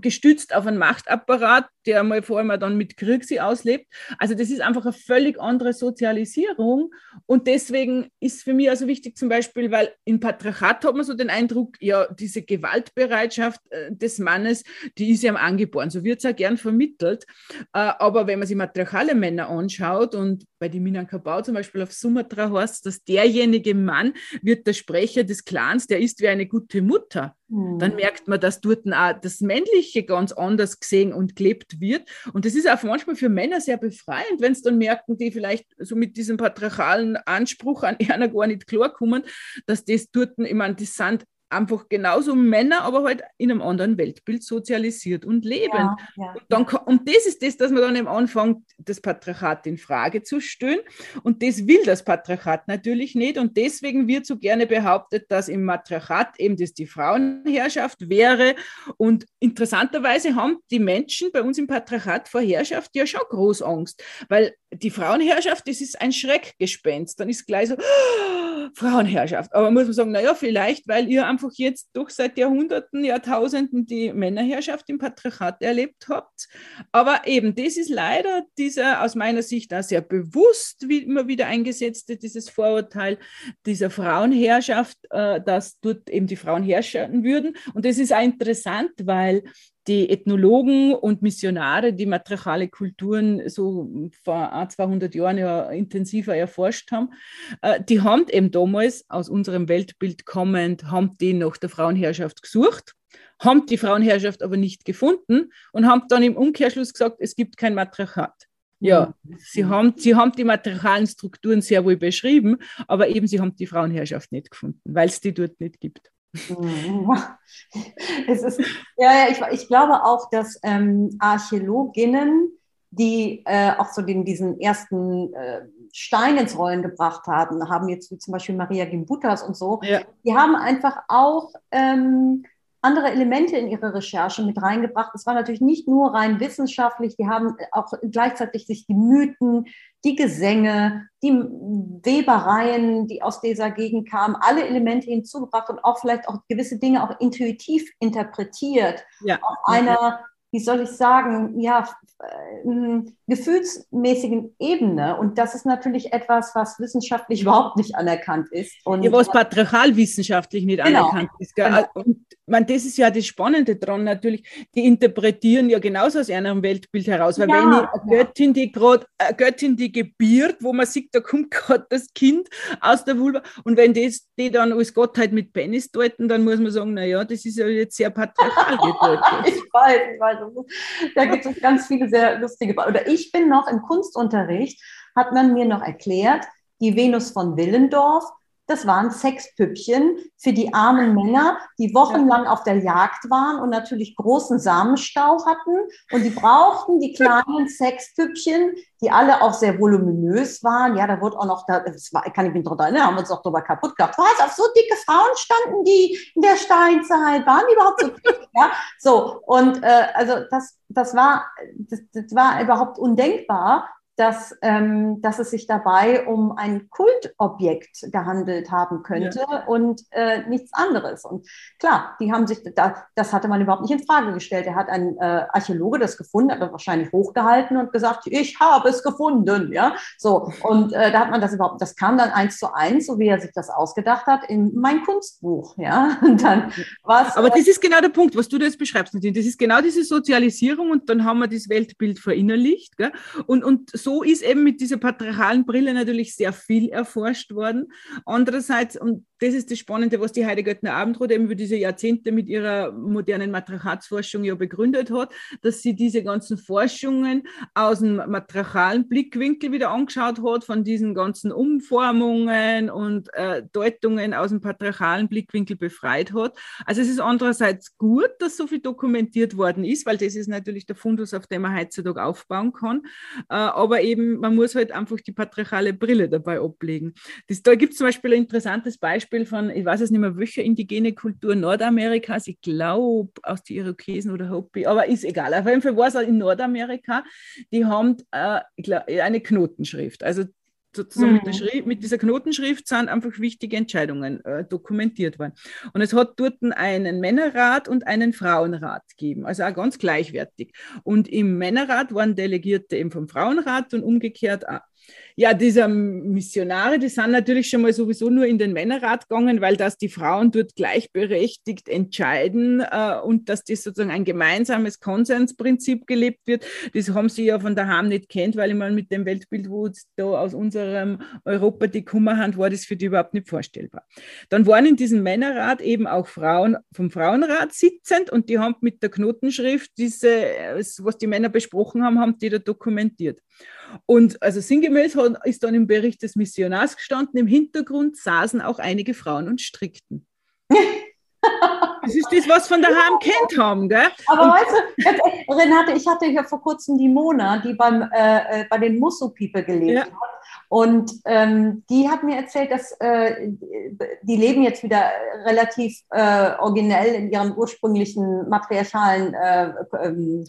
gestützt auf einen Machtapparat, der mal vor allem dann mit Krieg sie auslebt. Also das ist einfach eine völlig andere Sozialisierung und deswegen ist für mich also wichtig zum Beispiel, weil im Patriarchat hat man so den Eindruck, ja, diese Gewaltbereitschaft äh, des Mannes, die ist ja angeboren, so wird es ja gern vermittelt. Äh, aber wenn man sich matriarchale Männer anschaut und bei die Minangkabau zum Beispiel auf Sumatra heißt, dass derjenige Mann wird der Sprecher des Clans, der ist wie eine gute Mutter. Mhm. Dann merkt man, dass dort auch das Männliche ganz anders gesehen und gelebt wird. Und das ist auch manchmal für Männer sehr befreiend, wenn es dann merken, die vielleicht so mit diesem patriarchalen Anspruch an einer gar nicht klarkommen, dass das dort, ich meine, das sind einfach genauso Männer, aber halt in einem anderen Weltbild sozialisiert und lebend. Ja, ja, und, dann, und das ist das, dass man dann eben anfängt, das Patriarchat in Frage zu stellen. Und das will das Patriarchat natürlich nicht. Und deswegen wird so gerne behauptet, dass im Matriarchat eben das die Frauenherrschaft wäre. Und interessanterweise haben die Menschen bei uns im Patriarchat vor Herrschaft ja schon groß Angst, weil die Frauenherrschaft, das ist ein Schreckgespenst. Dann ist gleich so, oh, Frauenherrschaft. Aber muss man sagen, naja, vielleicht, weil ihr einfach jetzt doch seit Jahrhunderten, Jahrtausenden die Männerherrschaft im Patriarchat erlebt habt. Aber eben, das ist leider dieser aus meiner Sicht auch sehr bewusst wie immer wieder eingesetzte, dieses Vorurteil dieser Frauenherrschaft, äh, dass dort eben die Frauen herrschen würden. Und das ist auch interessant, weil die Ethnologen und Missionare, die matriarchale Kulturen so vor 200 Jahren ja intensiver erforscht haben, äh, die haben eben damals aus unserem Weltbild kommend, haben die nach der Frauenherrschaft gesucht, haben die Frauenherrschaft aber nicht gefunden und haben dann im Umkehrschluss gesagt, es gibt kein Matriarchat. Ja, mhm. sie haben, sie haben die matriarchalen Strukturen sehr wohl beschrieben, aber eben sie haben die Frauenherrschaft nicht gefunden, weil es die dort nicht gibt. Es ist, ja, ja ich, ich glaube auch, dass ähm, Archäologinnen, die äh, auch so den, diesen ersten äh, Stein ins Rollen gebracht haben, haben jetzt wie zum Beispiel Maria Gimbutas und so, ja. die haben einfach auch ähm, andere Elemente in ihre Recherche mit reingebracht. Es war natürlich nicht nur rein wissenschaftlich, die haben auch gleichzeitig sich die Mythen, die Gesänge, die Webereien, die aus dieser Gegend kamen, alle Elemente hinzugebracht und auch vielleicht auch gewisse Dinge auch intuitiv interpretiert. Ja. Auf einer, wie soll ich sagen, ja, äh, gefühlsmäßigen Ebene. Und das ist natürlich etwas, was wissenschaftlich überhaupt nicht anerkannt ist. Und ja, was patriarchal wissenschaftlich nicht genau. anerkannt ist. Genau. Und man, das ist ja das Spannende dran natürlich. Die interpretieren ja genauso aus einem Weltbild heraus. Weil ja, wenn eine Göttin, die gerade Göttin, die gebiert, wo man sieht, da kommt gerade das Kind aus der Vulva. Und wenn das, die dann als Gottheit mit Penis deuten, dann muss man sagen, naja, das ist ja jetzt sehr patriarchal gedeutet. ich weiß, ich weiß. Da gibt es ganz viele sehr lustige, oder ich bin noch im Kunstunterricht, hat man mir noch erklärt, die Venus von Willendorf, das waren Sexpüppchen für die armen Männer, die wochenlang auf der Jagd waren und natürlich großen Samenstau hatten. Und die brauchten die kleinen Sexpüppchen, die alle auch sehr voluminös waren. Ja, da wurde auch noch, das war, kann ich mich daran erinnern, haben wir uns auch darüber kaputt gemacht. Was, auf so dicke Frauen standen die in der Steinzeit? Waren die überhaupt so dick? Ja, so. Und äh, also das, das, war, das, das war überhaupt undenkbar dass, ähm, dass es sich dabei um ein Kultobjekt gehandelt haben könnte ja. und äh, nichts anderes. Und klar, die haben sich, da, das hatte man überhaupt nicht in Frage gestellt. Er hat ein äh, Archäologe das gefunden, hat das wahrscheinlich hochgehalten und gesagt, ich habe es gefunden. Ja, so. Und äh, da hat man das überhaupt, das kam dann eins zu eins, so wie er sich das ausgedacht hat, in mein Kunstbuch. Ja, und dann was. Aber das ist genau der Punkt, was du da jetzt beschreibst, Das ist genau diese Sozialisierung und dann haben wir das Weltbild verinnerlicht. Gell? Und, und so so ist eben mit dieser patriarchalen Brille natürlich sehr viel erforscht worden. Andererseits, und das ist das Spannende, was die Heide Göttner Abendrot eben über diese Jahrzehnte mit ihrer modernen Matriarchatsforschung ja begründet hat, dass sie diese ganzen Forschungen aus dem matriarchalen Blickwinkel wieder angeschaut hat, von diesen ganzen Umformungen und äh, Deutungen aus dem patriarchalen Blickwinkel befreit hat. Also es ist andererseits gut, dass so viel dokumentiert worden ist, weil das ist natürlich der Fundus, auf dem man heutzutage aufbauen kann. Äh, aber aber eben, man muss halt einfach die patriarchale Brille dabei ablegen. Das, da gibt es zum Beispiel ein interessantes Beispiel von, ich weiß es nicht mehr, welche indigene Kultur Nordamerikas, ich glaube aus den Irokesen oder Hopi, aber ist egal. Auf jeden Fall war es in Nordamerika, die haben äh, eine Knotenschrift. Also sozusagen mhm. mit, mit, dieser Knotenschrift sind einfach wichtige Entscheidungen äh, dokumentiert worden. Und es hat dort einen Männerrat und einen Frauenrat gegeben, also auch ganz gleichwertig. Und im Männerrat waren Delegierte eben vom Frauenrat und umgekehrt auch. Ja, diese Missionare, die sind natürlich schon mal sowieso nur in den Männerrat gegangen, weil das die Frauen dort gleichberechtigt entscheiden äh, und dass das sozusagen ein gemeinsames Konsensprinzip gelebt wird. Das haben sie ja von daheim nicht kennt, weil ich mal mit dem Weltbild, wo da aus unserem Europa die Kummerhand war, das für die überhaupt nicht vorstellbar. Dann waren in diesem Männerrat eben auch Frauen vom Frauenrat sitzend und die haben mit der Knotenschrift diese, was die Männer besprochen haben, haben die da dokumentiert. Und also sinngemäß ist dann im Bericht des Missionars gestanden, im Hintergrund saßen auch einige Frauen und strickten. Das ist das, was von daheim kennt haben, gell? Aber und weißt du, Renate, ich hatte ja vor kurzem die Mona, die beim, äh, äh bei den Musso People gelebt ja. hat. Und ähm, die hat mir erzählt, dass äh, die leben jetzt wieder relativ äh, originell in ihrem ursprünglichen matriarchalen äh, ähm,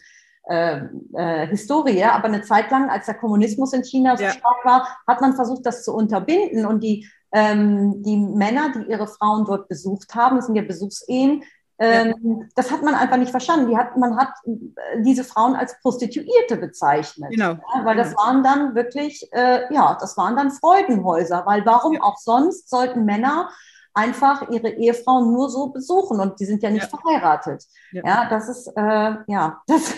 äh, äh, Historie, aber eine Zeit lang, als der Kommunismus in China so ja. stark war, hat man versucht, das zu unterbinden und die, ähm, die Männer, die ihre Frauen dort besucht haben, das sind ja Besuchsehen, ähm, ja. Das hat man einfach nicht verstanden. Die hat, man hat äh, diese Frauen als Prostituierte bezeichnet. Genau. Ja, weil das waren dann wirklich, äh, ja, das waren dann Freudenhäuser. Weil warum ja. auch sonst sollten Männer einfach ihre Ehefrau nur so besuchen und die sind ja nicht verheiratet. Ja. ja. das ist, äh, ja. Das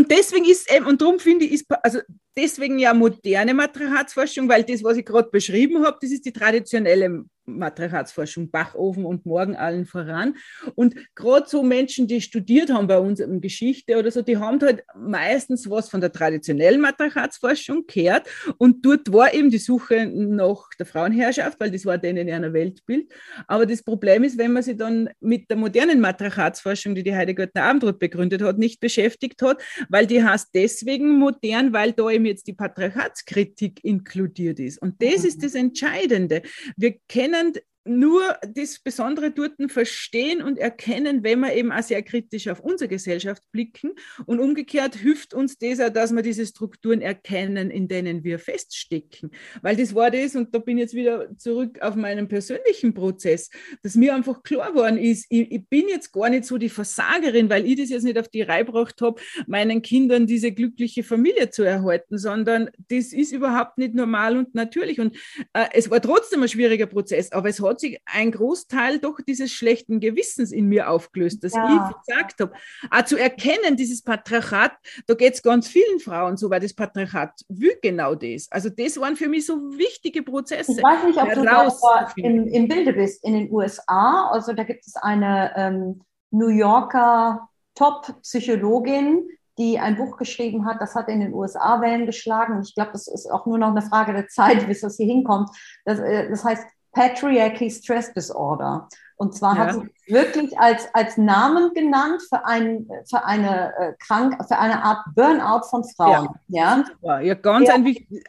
und, deswegen ist eben, und darum finde ich, ist, also deswegen ja moderne Matriarchatsforschung, weil das, was ich gerade beschrieben habe, das ist die traditionelle Matriarchatsforschung, Bachofen und Morgen allen voran. Und gerade so Menschen, die studiert haben bei uns in Geschichte oder so, die haben halt meistens was von der traditionellen Matriarchatsforschung gehört. Und dort war eben die Suche nach der Frauenherrschaft, weil das war denen in einer Weltbild. Aber das Problem ist, wenn man sich dann mit der modernen Matriarchatsforschung, die die Heidegger Abendroth begründet hat, nicht beschäftigt hat, weil die heißt deswegen modern, weil da eben jetzt die Patriarchatskritik inkludiert ist. Und das mhm. ist das Entscheidende. Wir kennen können nur das Besondere dort verstehen und erkennen, wenn wir eben auch sehr kritisch auf unsere Gesellschaft blicken. Und umgekehrt hilft uns das auch, dass wir diese Strukturen erkennen, in denen wir feststecken. Weil das war das, und da bin ich jetzt wieder zurück auf meinen persönlichen Prozess, dass mir einfach klar geworden ist, ich, ich bin jetzt gar nicht so die Versagerin, weil ich das jetzt nicht auf die Reihe gebracht habe, meinen Kindern diese glückliche Familie zu erhalten, sondern das ist überhaupt nicht normal und natürlich. Und äh, es war trotzdem ein schwieriger Prozess, aber es hat hat sich ein Großteil doch dieses schlechten Gewissens in mir aufgelöst, dass ja. ich gesagt habe. Auch zu erkennen, dieses Patriarchat, da geht es ganz vielen Frauen so, weil das Patriarchat will genau das. Also das waren für mich so wichtige Prozesse. Ich weiß nicht, ob du da im, im Bilde bist. In den USA, also da gibt es eine ähm, New Yorker Top-Psychologin, die ein Buch geschrieben hat, das hat in den USA Wellen geschlagen. Ich glaube, das ist auch nur noch eine Frage der Zeit, bis das hier hinkommt. Das, äh, das heißt Patriarchy Stress Disorder. Und zwar ja. hat sie wirklich als, als Namen genannt für, ein, für, eine, äh, krank, für eine Art Burnout von Frauen. Ja, ja? ja ganz ja. ein wichtig,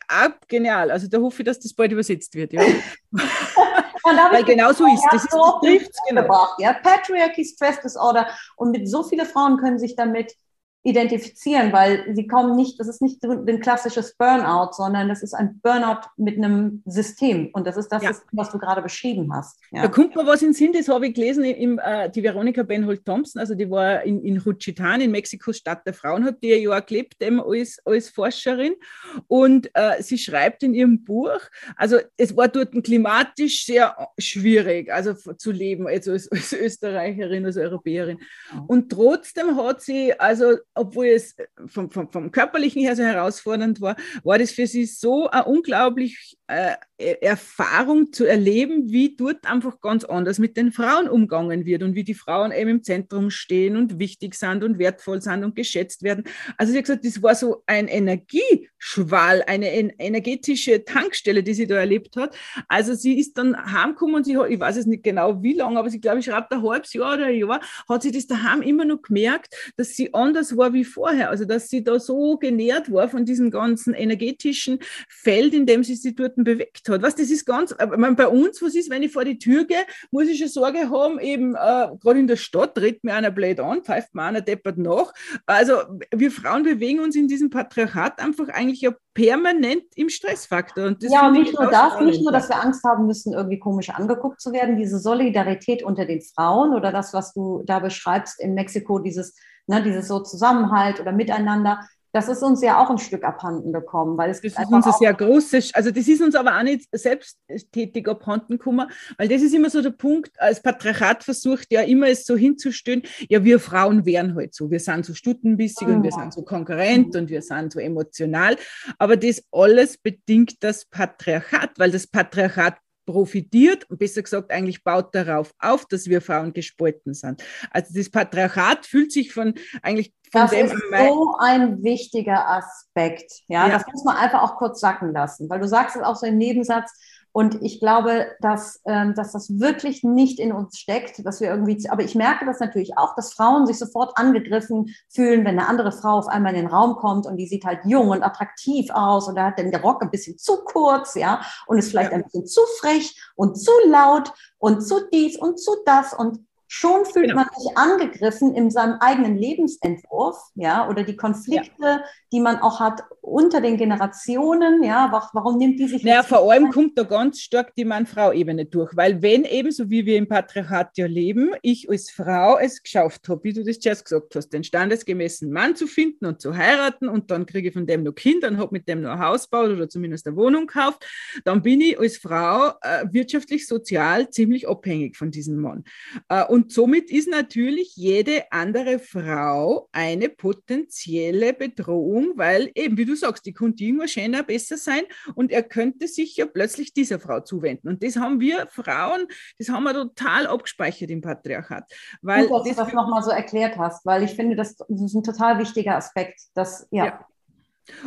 genial. Also da hoffe ich, dass das bald übersetzt wird. Ja. Weil genau so ist das. So trifft genau. Ja, Patriarchy Stress Disorder. Und mit so viele Frauen können sich damit identifizieren, weil sie kommen nicht, das ist nicht ein klassisches Burnout, sondern das ist ein Burnout mit einem System. Und das ist das, ja. was du gerade beschrieben hast. Ja. Da kommt mir was in den Sinn, das habe ich gelesen, im, äh, die Veronika Benholt Thompson, also die war in, in Juchitán, in Mexikos Stadt der Frauen, hat die ein Jahr gelebt, eben als, als Forscherin. Und äh, sie schreibt in ihrem Buch, also es war dort klimatisch sehr schwierig, also zu leben, also als, als Österreicherin, als Europäerin. Und trotzdem hat sie also obwohl es vom, vom, vom körperlichen her so herausfordernd war, war das für sie so eine unglaublich äh, Erfahrung zu erleben, wie dort einfach ganz anders mit den Frauen umgangen wird und wie die Frauen eben im Zentrum stehen und wichtig sind und wertvoll sind und geschätzt werden. Also sie hat gesagt, das war so ein Energieschwall, eine energetische Tankstelle, die sie da erlebt hat. Also sie ist dann heimgekommen und sie hat, ich weiß es nicht genau wie lange, aber sie glaube ich schreibt ein halbes Jahr oder ein Jahr, hat sie das daheim immer noch gemerkt, dass sie anders war wie vorher. Also dass sie da so genährt war von diesem ganzen energetischen Feld, in dem sie sich dort bewegt hat. Was, das ist ganz, ich meine, bei uns, was ist, wenn ich vor die Tür gehe, muss ich schon Sorge haben, eben äh, gerade in der Stadt tritt mir einer blöd an, pfeift mir einer deppert nach. Also wir Frauen bewegen uns in diesem Patriarchat einfach eigentlich ja permanent im Stressfaktor. Und ja, und nicht nur das, nicht nur, dass wir Angst haben müssen, irgendwie komisch angeguckt zu werden, diese Solidarität unter den Frauen oder das, was du da beschreibst in Mexiko, dieses, ne, dieses so Zusammenhalt oder Miteinander, das ist uns ja auch ein Stück abhanden gekommen, weil es das ist uns ein sehr großes, also das ist uns aber auch nicht selbsttätig abhanden gekommen, weil das ist immer so der Punkt, als Patriarchat versucht ja immer es so hinzustellen, ja wir Frauen wären halt so, wir sind so stuttenbissig mhm. und wir sind so konkurrent mhm. und wir sind so emotional, aber das alles bedingt das Patriarchat, weil das Patriarchat profitiert und besser gesagt eigentlich baut darauf auf, dass wir Frauen gespalten sind. Also das Patriarchat fühlt sich von eigentlich von das ist so ein wichtiger Aspekt. Ja, ja, das muss man einfach auch kurz sacken lassen, weil du sagst es auch so im Nebensatz, und ich glaube, dass, ähm, dass das wirklich nicht in uns steckt, dass wir irgendwie, aber ich merke das natürlich auch, dass Frauen sich sofort angegriffen fühlen, wenn eine andere Frau auf einmal in den Raum kommt und die sieht halt jung und attraktiv aus und da hat dann der Rock ein bisschen zu kurz, ja, und ist vielleicht ja. ein bisschen zu frech und zu laut und zu dies und zu das und schon fühlt genau. man sich angegriffen in seinem eigenen Lebensentwurf, ja, oder die Konflikte, ja. die man auch hat unter den Generationen, ja, warum nimmt die sich Naja, vor allem kommt da ganz stark die Mann-Frau-Ebene durch, weil wenn eben, so wie wir im Patriarchat ja leben, ich als Frau es geschafft habe, wie du das zuerst gesagt hast, den standesgemäßen Mann zu finden und zu heiraten und dann kriege ich von dem noch Kinder und habe mit dem noch ein Haus gebaut oder zumindest eine Wohnung gekauft, dann bin ich als Frau äh, wirtschaftlich, sozial ziemlich abhängig von diesem Mann. Äh, und somit ist natürlich jede andere Frau eine potenzielle Bedrohung, weil eben, wie du sagst, die könnte immer schöner, besser sein und er könnte sich ja plötzlich dieser Frau zuwenden. Und das haben wir Frauen, das haben wir total abgespeichert im Patriarchat. Weil Gut, dass das du das nochmal so erklärt hast, weil ich finde, das, das ist ein total wichtiger Aspekt. Dass, ja. ja.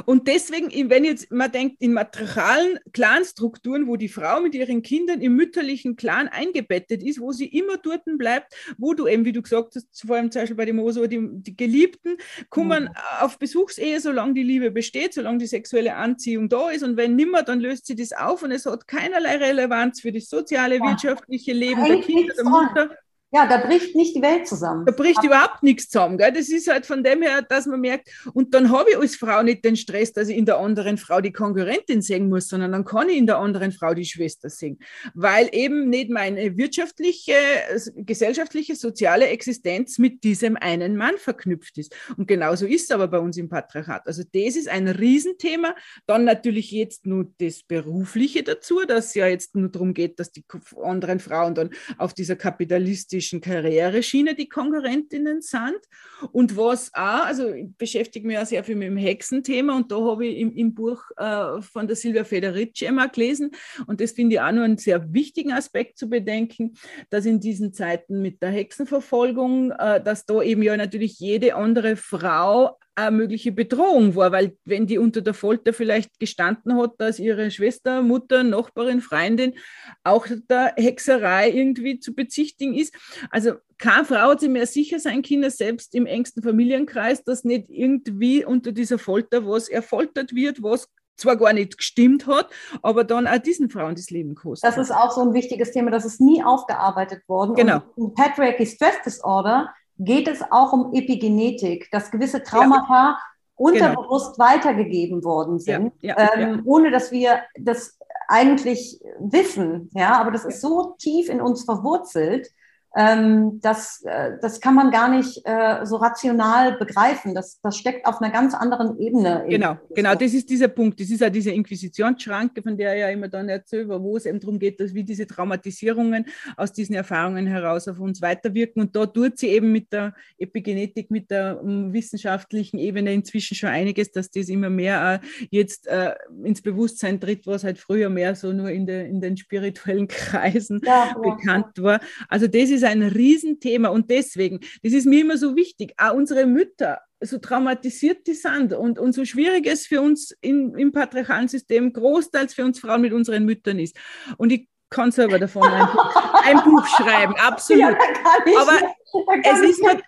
Und deswegen, wenn jetzt man denkt, in matriarchalen Clanstrukturen, wo die Frau mit ihren Kindern im mütterlichen Clan eingebettet ist, wo sie immer dort bleibt, wo du eben, wie du gesagt hast, vor allem zum Beispiel bei dem Moso, die, die Geliebten kommen mhm. auf Besuchsehe, solange die Liebe besteht, solange die sexuelle Anziehung da ist. Und wenn nimmer, dann löst sie das auf und es hat keinerlei Relevanz für das soziale, ja. wirtschaftliche Leben Eigentlich der Kinder, der Mutter. Ja, da bricht nicht die Welt zusammen. Da bricht Aber überhaupt nichts zusammen. Gell? Das ist halt von dem her, dass man merkt, und dann habe ich als Frau nicht den Stress, dass ich in der anderen Frau die Konkurrentin sehen muss, sondern dann kann ich in der anderen Frau die Schwester sehen. Weil eben nicht meine wirtschaftliche, gesellschaftliche, soziale Existenz mit diesem einen Mann verknüpft ist. Und genauso ist es aber bei uns im Patriarchat. Also das ist ein Riesenthema. Dann natürlich jetzt nur das Berufliche dazu, dass es ja jetzt nur darum geht, dass die anderen Frauen dann auf dieser kapitalistischen politischen Karriereschiene die Konkurrentinnen sind. Und was auch, also ich beschäftige mich ja sehr viel mit dem Hexenthema und da habe ich im, im Buch äh, von der Silvia Federici immer gelesen und das finde ich auch nur einen sehr wichtigen Aspekt zu bedenken, dass in diesen Zeiten mit der Hexenverfolgung, äh, dass da eben ja natürlich jede andere Frau eine mögliche Bedrohung war, weil wenn die unter der Folter vielleicht gestanden hat, dass ihre Schwester, Mutter, Nachbarin, Freundin auch der Hexerei irgendwie zu bezichtigen ist. Also keine Frau hat sich mehr sicher sein können, selbst im engsten Familienkreis, dass nicht irgendwie unter dieser Folter was erfoltert wird, was zwar gar nicht gestimmt hat, aber dann auch diesen Frauen das Leben kostet. Das ist auch so ein wichtiges Thema, das ist nie aufgearbeitet worden. Genau. Und Patriarchy Stress Disorder geht es auch um Epigenetik, dass gewisse Traumata ja. unterbewusst genau. weitergegeben worden sind, ja, ja, ähm, ohne dass wir das eigentlich wissen. Ja, aber das ist so tief in uns verwurzelt, ähm, das, äh, das kann man gar nicht äh, so rational begreifen. Das, das steckt auf einer ganz anderen Ebene. Genau, genau, das ist dieser Punkt. Das ist ja diese Inquisitionsschranke, von der ja immer dann erzählt, wo es eben darum geht, dass wie diese Traumatisierungen aus diesen Erfahrungen heraus auf uns weiterwirken. Und da tut sie eben mit der Epigenetik, mit der um, wissenschaftlichen Ebene inzwischen schon einiges, dass das immer mehr äh, jetzt äh, ins Bewusstsein tritt, was halt früher mehr so nur in, der, in den spirituellen Kreisen ja, bekannt ja. war. Also das ist ist ein Riesenthema und deswegen, das ist mir immer so wichtig, auch unsere Mütter, so traumatisiert die sind und, und so schwierig es für uns in, im patriarchalen System großteils für uns Frauen mit unseren Müttern ist. Und ich kann selber davon ein Buch, ein Buch schreiben, absolut. Ja, Aber es ist, mir,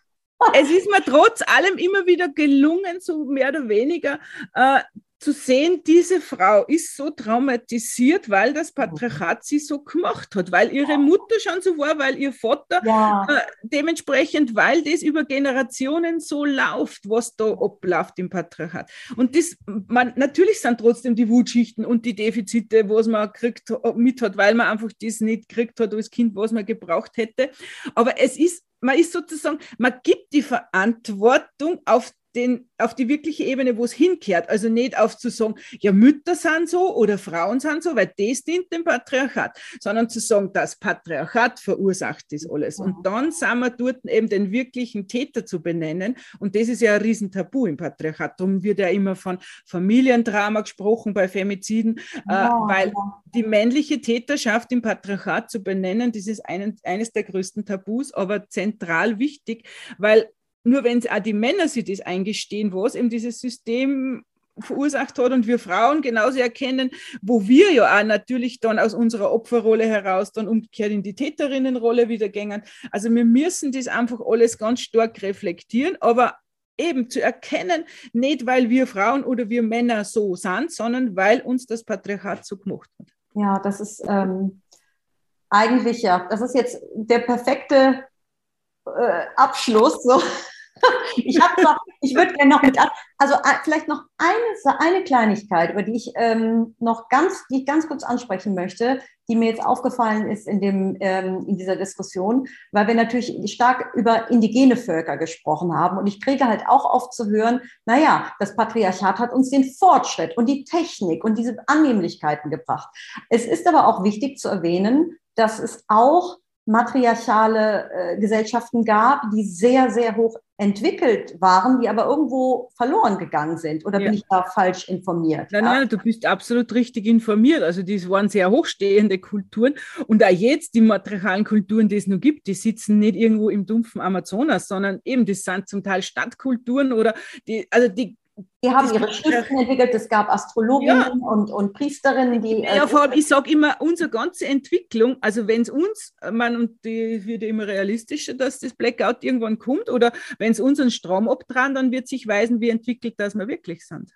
es ist mir trotz allem immer wieder gelungen, so mehr oder weniger, äh, zu sehen, diese Frau ist so traumatisiert, weil das Patriarchat sie so gemacht hat, weil ihre Mutter schon so war, weil ihr Vater ja. äh, dementsprechend, weil das über Generationen so läuft, was da abläuft im Patriarchat. Und das, man, natürlich sind trotzdem die Wutschichten und die Defizite, was man kriegt, mit hat, weil man einfach das nicht gekriegt hat als Kind, was man gebraucht hätte. Aber es ist man ist sozusagen, man gibt die Verantwortung auf den, auf die wirkliche Ebene, wo es hinkehrt. Also nicht auf zu sagen, ja, Mütter sind so oder Frauen sind so, weil das dient dem Patriarchat, sondern zu sagen, das Patriarchat verursacht das alles. Und dann sind wir dort eben den wirklichen Täter zu benennen. Und das ist ja ein Riesentabu im Patriarchat. Darum wird ja immer von Familiendrama gesprochen bei Femiziden, ja, äh, weil die männliche Täterschaft im Patriarchat zu benennen, das ist einen, eines der größten Tabus, aber zentral wichtig, weil nur wenn auch die Männer sich das eingestehen, was eben dieses System verursacht hat und wir Frauen genauso erkennen, wo wir ja auch natürlich dann aus unserer Opferrolle heraus dann umgekehrt in die Täterinnenrolle wieder gängen. Also wir müssen das einfach alles ganz stark reflektieren, aber eben zu erkennen, nicht weil wir Frauen oder wir Männer so sind, sondern weil uns das Patriarchat so gemacht hat. Ja, das ist ähm, eigentlich ja, das ist jetzt der perfekte äh, Abschluss. So. Ich habe noch, ich würde gerne noch mit, also äh, vielleicht noch eine, eine Kleinigkeit, über die ich ähm, noch ganz, die ich ganz kurz ansprechen möchte, die mir jetzt aufgefallen ist in dem, ähm, in dieser Diskussion, weil wir natürlich stark über indigene Völker gesprochen haben und ich kriege halt auch oft zu hören, naja, das Patriarchat hat uns den Fortschritt und die Technik und diese Annehmlichkeiten gebracht. Es ist aber auch wichtig zu erwähnen, dass es auch matriarchale äh, Gesellschaften gab, die sehr, sehr hoch entwickelt waren, die aber irgendwo verloren gegangen sind. Oder ja. bin ich da falsch informiert? Nein, nein, du bist absolut richtig informiert. Also die waren sehr hochstehende Kulturen. Und auch jetzt die matriarchalen Kulturen, die es noch gibt, die sitzen nicht irgendwo im dumpfen Amazonas, sondern eben, das sind zum Teil Stadtkulturen oder die, also die die haben ihre Schriften entwickelt, es gab Astrologinnen ja. und, und Priesterinnen, die. Ja, äh, vor allem, ich sage immer, unsere ganze Entwicklung, also wenn es uns, man, und die wird immer realistischer, dass das Blackout irgendwann kommt, oder wenn es unseren Strom abdran, dann wird sich weisen, wie entwickelt das wir wirklich sind.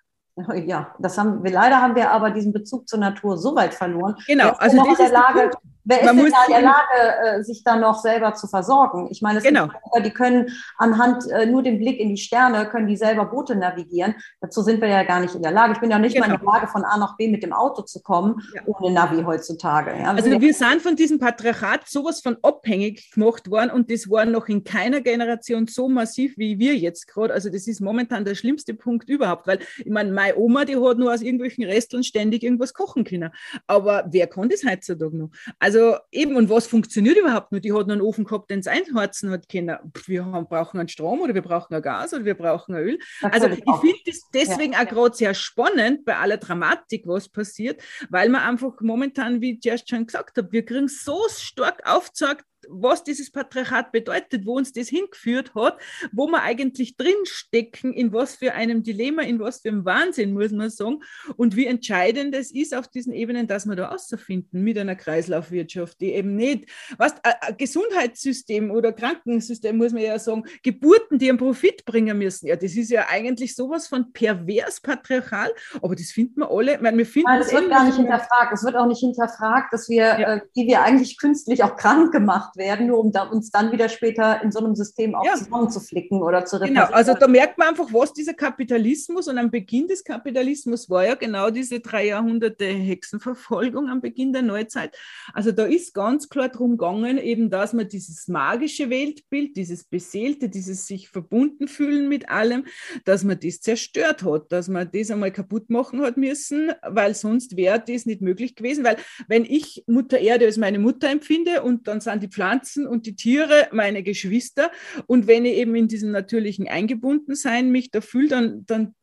Ja, das haben wir, leider haben wir aber diesen Bezug zur Natur so weit verloren. Genau, also das ist Lage, Wer ist Man denn da in der Lage, äh, sich da noch selber zu versorgen? Ich meine, genau. Sind, die können anhand äh, nur dem Blick in die Sterne, können die selber Boote navigieren. Dazu sind wir ja gar nicht in der Lage. Ich bin ja nicht genau. mal in der genau. Lage, von A nach B mit dem Auto zu kommen, ja. ohne Navi heutzutage. Ja, also wir sind von diesem Patriarchat sowas von abhängig gemacht worden und das war noch in keiner Generation so massiv wie wir jetzt gerade. Also das ist momentan der schlimmste Punkt überhaupt, weil ich meine, meine Oma, die hat nur aus irgendwelchen Resteln ständig irgendwas kochen können. Aber wer kann das heutzutage noch? Also also eben, und was funktioniert überhaupt nur? Die hat noch einen Ofen gehabt, den es einheizen hat können. Wir haben, brauchen einen Strom oder wir brauchen ein Gas oder wir brauchen ein Öl. Also ich finde das deswegen ja. auch gerade sehr spannend bei aller Dramatik, was passiert, weil man einfach momentan, wie ich erst schon gesagt habe, wir kriegen so stark aufgezeigt, was dieses Patriarchat bedeutet, wo uns das hingeführt hat, wo wir eigentlich drinstecken, in was für einem Dilemma, in was für einem Wahnsinn, muss man sagen, und wie entscheidend es ist auf diesen Ebenen, dass wir da auszufinden mit einer Kreislaufwirtschaft, die eben nicht, was ein Gesundheitssystem oder Krankensystem, muss man ja sagen, Geburten, die einen Profit bringen müssen. Ja, das ist ja eigentlich sowas von pervers patriarchal, aber das finden wir alle. Ich meine, wir finden das wird gar nicht hinterfragt. Es wird auch nicht hinterfragt, dass wir, ja. äh, die wir eigentlich künstlich auch krank gemacht gemacht werden, nur um da, uns dann wieder später in so einem System auch ja. zusammenzuflicken oder zu Genau, also da merkt man einfach, was dieser Kapitalismus und am Beginn des Kapitalismus war ja genau diese drei Jahrhunderte Hexenverfolgung am Beginn der Neuzeit. Also da ist ganz klar darum gegangen, eben, dass man dieses magische Weltbild, dieses Beseelte, dieses sich verbunden fühlen mit allem, dass man das zerstört hat, dass man das einmal kaputt machen hat müssen, weil sonst wäre das nicht möglich gewesen. Weil wenn ich Mutter Erde als meine Mutter empfinde und dann sind die Pflanzen und die Tiere meine Geschwister. Und wenn ich eben in diesem natürlichen Eingebundensein mich da fühle, dann, dann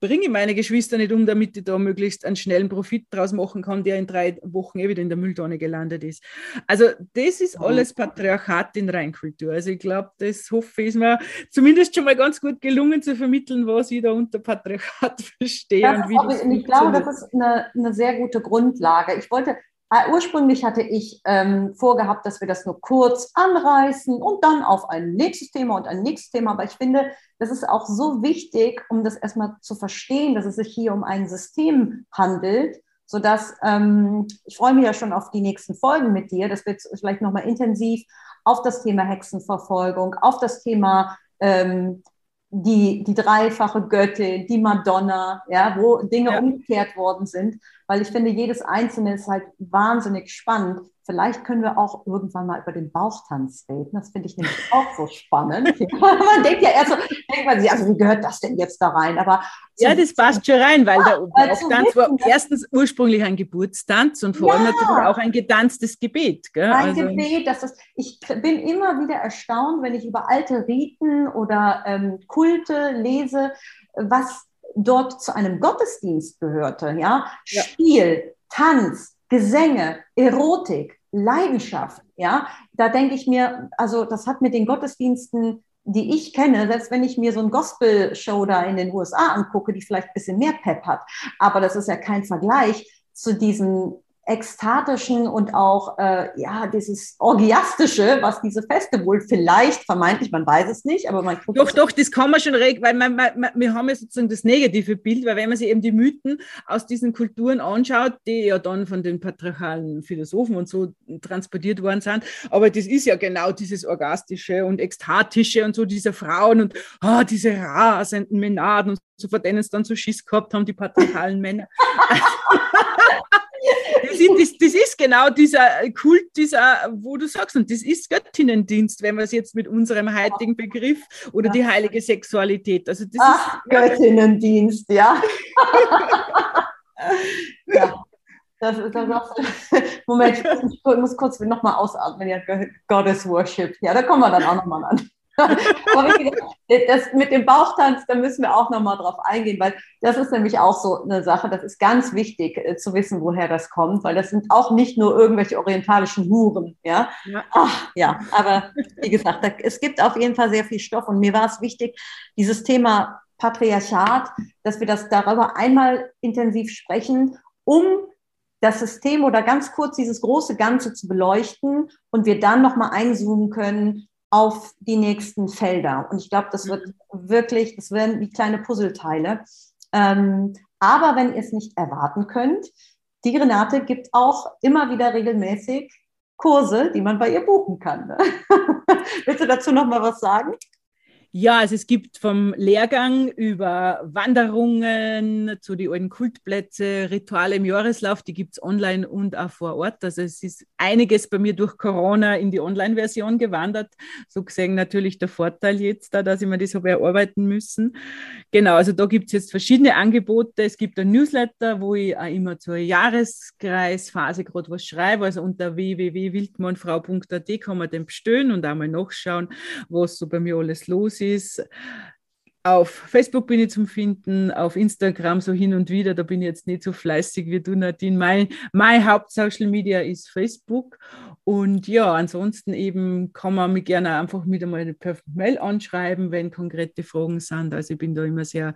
bringe ich meine Geschwister nicht um, damit ich da möglichst einen schnellen Profit draus machen kann, der in drei Wochen eh wieder in der Mülltonne gelandet ist. Also das ist alles Patriarchat in Reinkultur. Also ich glaube, das hoffe ich, ist mir zumindest schon mal ganz gut gelungen zu vermitteln, was ich da unter Patriarchat verstehe. Das und wie das ich glaube, das ist eine, eine sehr gute Grundlage. Ich wollte Ah, ursprünglich hatte ich ähm, vorgehabt, dass wir das nur kurz anreißen und dann auf ein nächstes Thema und ein nächstes Thema. Aber ich finde, das ist auch so wichtig, um das erstmal zu verstehen, dass es sich hier um ein System handelt, sodass ähm, ich freue mich ja schon auf die nächsten Folgen mit dir, dass wir vielleicht nochmal intensiv auf das Thema Hexenverfolgung, auf das Thema ähm, die, die dreifache Göttin, die Madonna, ja, wo Dinge ja. umgekehrt worden sind, weil ich finde, jedes Einzelne ist halt wahnsinnig spannend. Vielleicht können wir auch irgendwann mal über den Bauchtanz reden. Das finde ich nämlich auch so spannend. man denkt ja erst so, denkt man sich, also wie gehört das denn jetzt da rein? Aber ja, das passt schon rein, weil ja, der Bauchtanz war erstens ursprünglich ein Geburtstanz und vor allem ja. natürlich auch ein getanztes Gebet. Gell? Ein also, Gebet, das ist, ich bin immer wieder erstaunt, wenn ich über alte Riten oder ähm, Kulte lese, was dort zu einem Gottesdienst gehörte. Ja? ja. Spiel, Tanz, Gesänge, Erotik, Leidenschaft, ja, da denke ich mir, also das hat mit den Gottesdiensten, die ich kenne, selbst wenn ich mir so ein Gospel-Show da in den USA angucke, die vielleicht ein bisschen mehr Pep hat, aber das ist ja kein Vergleich zu diesen ekstatischen und auch äh, ja dieses orgiastische, was diese Feste wohl vielleicht vermeintlich, man weiß es nicht, aber man guckt doch doch, das kann man schon reg, weil man, man, man, wir haben ja sozusagen das negative Bild, weil wenn man sich eben die Mythen aus diesen Kulturen anschaut, die ja dann von den patriarchalen Philosophen und so transportiert worden sind, aber das ist ja genau dieses orgastische und ekstatische und so diese Frauen und oh, diese rasenden Menaden und so, vor denen es dann so Schiss gehabt haben, die patriarchalen Männer. Das ist, das, ist, genau dieser Kult, dieser, wo du sagst, und das ist Göttinnendienst, wenn wir es jetzt mit unserem heutigen Begriff oder ja. die heilige Sexualität. Also das Ach, ist, Göttinnendienst, ja. ja. Das das auch Moment, ich muss kurz nochmal ausatmen. Ja, Goddess Worship. Ja, da kommen wir dann auch nochmal an das mit dem Bauchtanz, da müssen wir auch nochmal drauf eingehen, weil das ist nämlich auch so eine Sache, das ist ganz wichtig äh, zu wissen, woher das kommt, weil das sind auch nicht nur irgendwelche orientalischen Huren, ja. Ja, Ach, ja aber wie gesagt, da, es gibt auf jeden Fall sehr viel Stoff und mir war es wichtig, dieses Thema Patriarchat, dass wir das darüber einmal intensiv sprechen, um das System oder ganz kurz dieses große Ganze zu beleuchten und wir dann nochmal einzoomen können auf die nächsten Felder. Und ich glaube, das wird mhm. wirklich, das werden wie kleine Puzzleteile. Ähm, aber wenn ihr es nicht erwarten könnt, die Renate gibt auch immer wieder regelmäßig Kurse, die man bei ihr buchen kann. Ne? Willst du dazu noch mal was sagen? Ja, also es gibt vom Lehrgang über Wanderungen zu den alten Kultplätze, Rituale im Jahreslauf, die gibt es online und auch vor Ort. Also es ist einiges bei mir durch Corona in die Online-Version gewandert. So gesehen natürlich der Vorteil jetzt da, dass ich mir das habe erarbeiten müssen. Genau, also da gibt es jetzt verschiedene Angebote. Es gibt ein Newsletter, wo ich auch immer zur Jahreskreisphase gerade was schreibe. Also unter www.wildmannfrau.at kann man den bestellen und einmal nachschauen, was so bei mir alles los ist. Auf Facebook bin ich zum Finden, auf Instagram so hin und wieder, da bin ich jetzt nicht so fleißig wie du, Nadine. Mein, mein Haupt-Social Media ist Facebook und ja, ansonsten eben kann man mich gerne einfach mit einmal per Mail anschreiben, wenn konkrete Fragen sind. Also ich bin da immer sehr,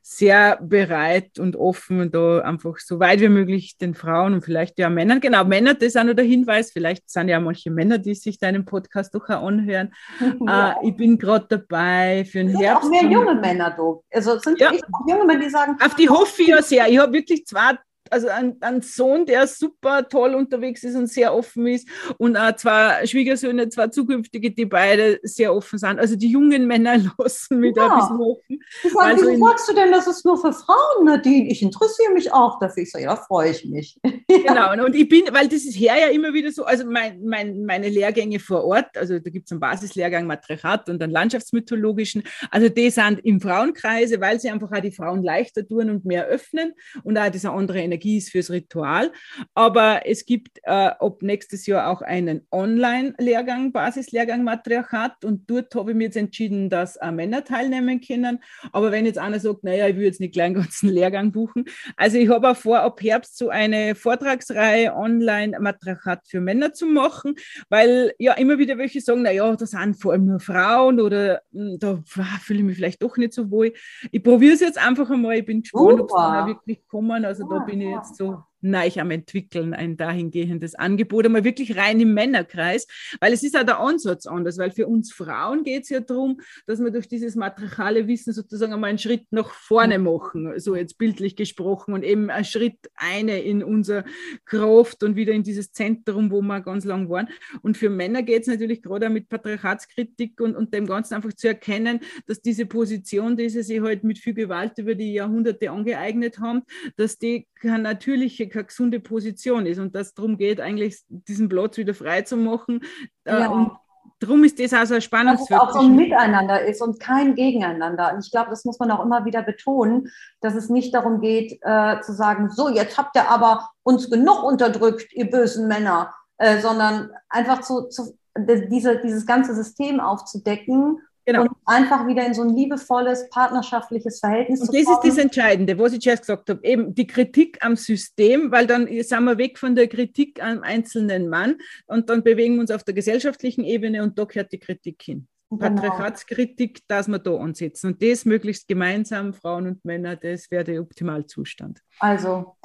sehr bereit und offen und da einfach so weit wie möglich den Frauen und vielleicht ja Männern. Genau, Männer, das ist auch noch der Hinweis. Vielleicht sind ja manche Männer, die sich deinen Podcast doch auch anhören. Ja. Äh, ich bin gerade dabei für den Herbst. Auch mehr junge Männer, du. Also sind ja. auch junge Männer, die sagen. Auf die hoffe ich ja sehr. Ich habe wirklich zwei also ein, ein, Sohn, der super toll unterwegs ist und sehr offen ist und auch zwei Schwiegersöhne, zwei zukünftige, die beide sehr offen sind. Also die jungen Männer lassen mich ja. da ein bisschen offen. Sagen, also wieso sagst du denn, das ist nur für Frauen, Nadine? Ich interessiere mich auch dafür. Ich sage, ja, freue ich mich. Genau, und ich bin, weil das ist her ja immer wieder so, also mein, mein, meine Lehrgänge vor Ort, also da gibt es einen Basislehrgang Matriarchat und einen landschaftsmythologischen, also die sind im Frauenkreise, weil sie einfach auch die Frauen leichter tun und mehr öffnen und auch diese andere Energie Energie ist fürs Ritual. Aber es gibt äh, ab nächstes Jahr auch einen Online-Lehrgang, Basislehrgang Matriarchat. Und dort habe ich mir jetzt entschieden, dass auch Männer teilnehmen können. Aber wenn jetzt einer sagt, naja, ich will jetzt nicht gleich einen ganzen Lehrgang buchen. Also ich habe auch vor, ab Herbst so eine Vortragsreihe online Matriarchat für Männer zu machen, weil ja immer wieder welche sagen, naja, das sind vor allem nur Frauen oder hm, da fühle ich mich vielleicht doch nicht so wohl. Ich probiere es jetzt einfach einmal. Ich bin gespannt, ob es dann auch wirklich kommen. Also da bin ich jetzt so neu am entwickeln, ein dahingehendes Angebot, einmal wirklich rein im Männerkreis, weil es ist ja der Ansatz anders, weil für uns Frauen geht es ja darum, dass wir durch dieses matriarchale Wissen sozusagen einmal einen Schritt nach vorne machen, so jetzt bildlich gesprochen und eben einen Schritt eine in unser Kraft und wieder in dieses Zentrum, wo wir ganz lang waren. Und für Männer geht es natürlich gerade mit Patriarchatskritik und, und dem Ganzen einfach zu erkennen, dass diese Position, die sie sich halt mit viel Gewalt über die Jahrhunderte angeeignet haben, dass die keine natürliche keine gesunde Position ist und dass es darum geht, eigentlich diesen Platz wieder frei zu machen. Äh, ja. Und darum ist das auch so ein Spannungsfeld. Dass es auch so ein Miteinander ist und kein Gegeneinander. Und ich glaube, das muss man auch immer wieder betonen, dass es nicht darum geht, äh, zu sagen, so, jetzt habt ihr aber uns genug unterdrückt, ihr bösen Männer, äh, sondern einfach zu, zu diese, dieses ganze System aufzudecken Genau. Und einfach wieder in so ein liebevolles, partnerschaftliches Verhältnis und zu kommen. Und das ist das Entscheidende, was ich zuerst gesagt habe, eben die Kritik am System, weil dann sind wir weg von der Kritik am einzelnen Mann und dann bewegen wir uns auf der gesellschaftlichen Ebene und da gehört die Kritik hin. Genau. Patriarchatskritik, dass wir da ansetzen und das möglichst gemeinsam, Frauen und Männer, das wäre der Optimalzustand. Also,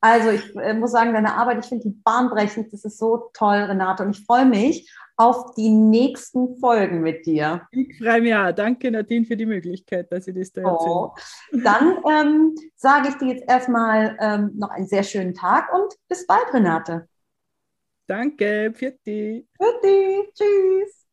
Also ich äh, muss sagen, deine Arbeit, ich finde die bahnbrechend. Das ist so toll, Renate. Und ich freue mich auf die nächsten Folgen mit dir. Ich freue mich auch. Danke, Nadine, für die Möglichkeit, dass ich das da erzähle. Oh. Dann ähm, sage ich dir jetzt erstmal ähm, noch einen sehr schönen Tag und bis bald, Renate. Danke, Pfiat Pfiat Tschüss.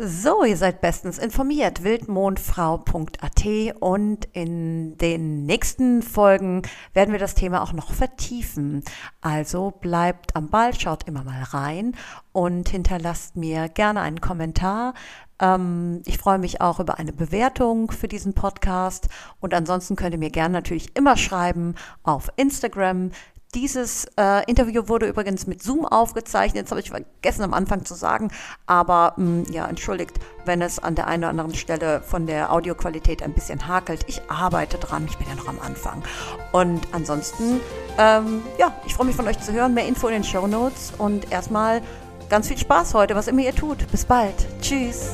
So, ihr seid bestens informiert. Wildmondfrau.at und in den nächsten Folgen werden wir das Thema auch noch vertiefen. Also bleibt am Ball, schaut immer mal rein und hinterlasst mir gerne einen Kommentar. Ähm, ich freue mich auch über eine Bewertung für diesen Podcast und ansonsten könnt ihr mir gerne natürlich immer schreiben auf Instagram. Dieses äh, Interview wurde übrigens mit Zoom aufgezeichnet. Das habe ich vergessen am Anfang zu sagen. Aber mh, mm, ja, entschuldigt, wenn es an der einen oder anderen Stelle von der Audioqualität ein bisschen hakelt. Ich arbeite dran. Ich bin ja noch am Anfang. Und ansonsten, ähm, ja, ich freue mich von euch zu hören. Mehr Info in den Show Notes. Und erstmal ganz viel Spaß heute, was immer ihr tut. Bis bald. Tschüss.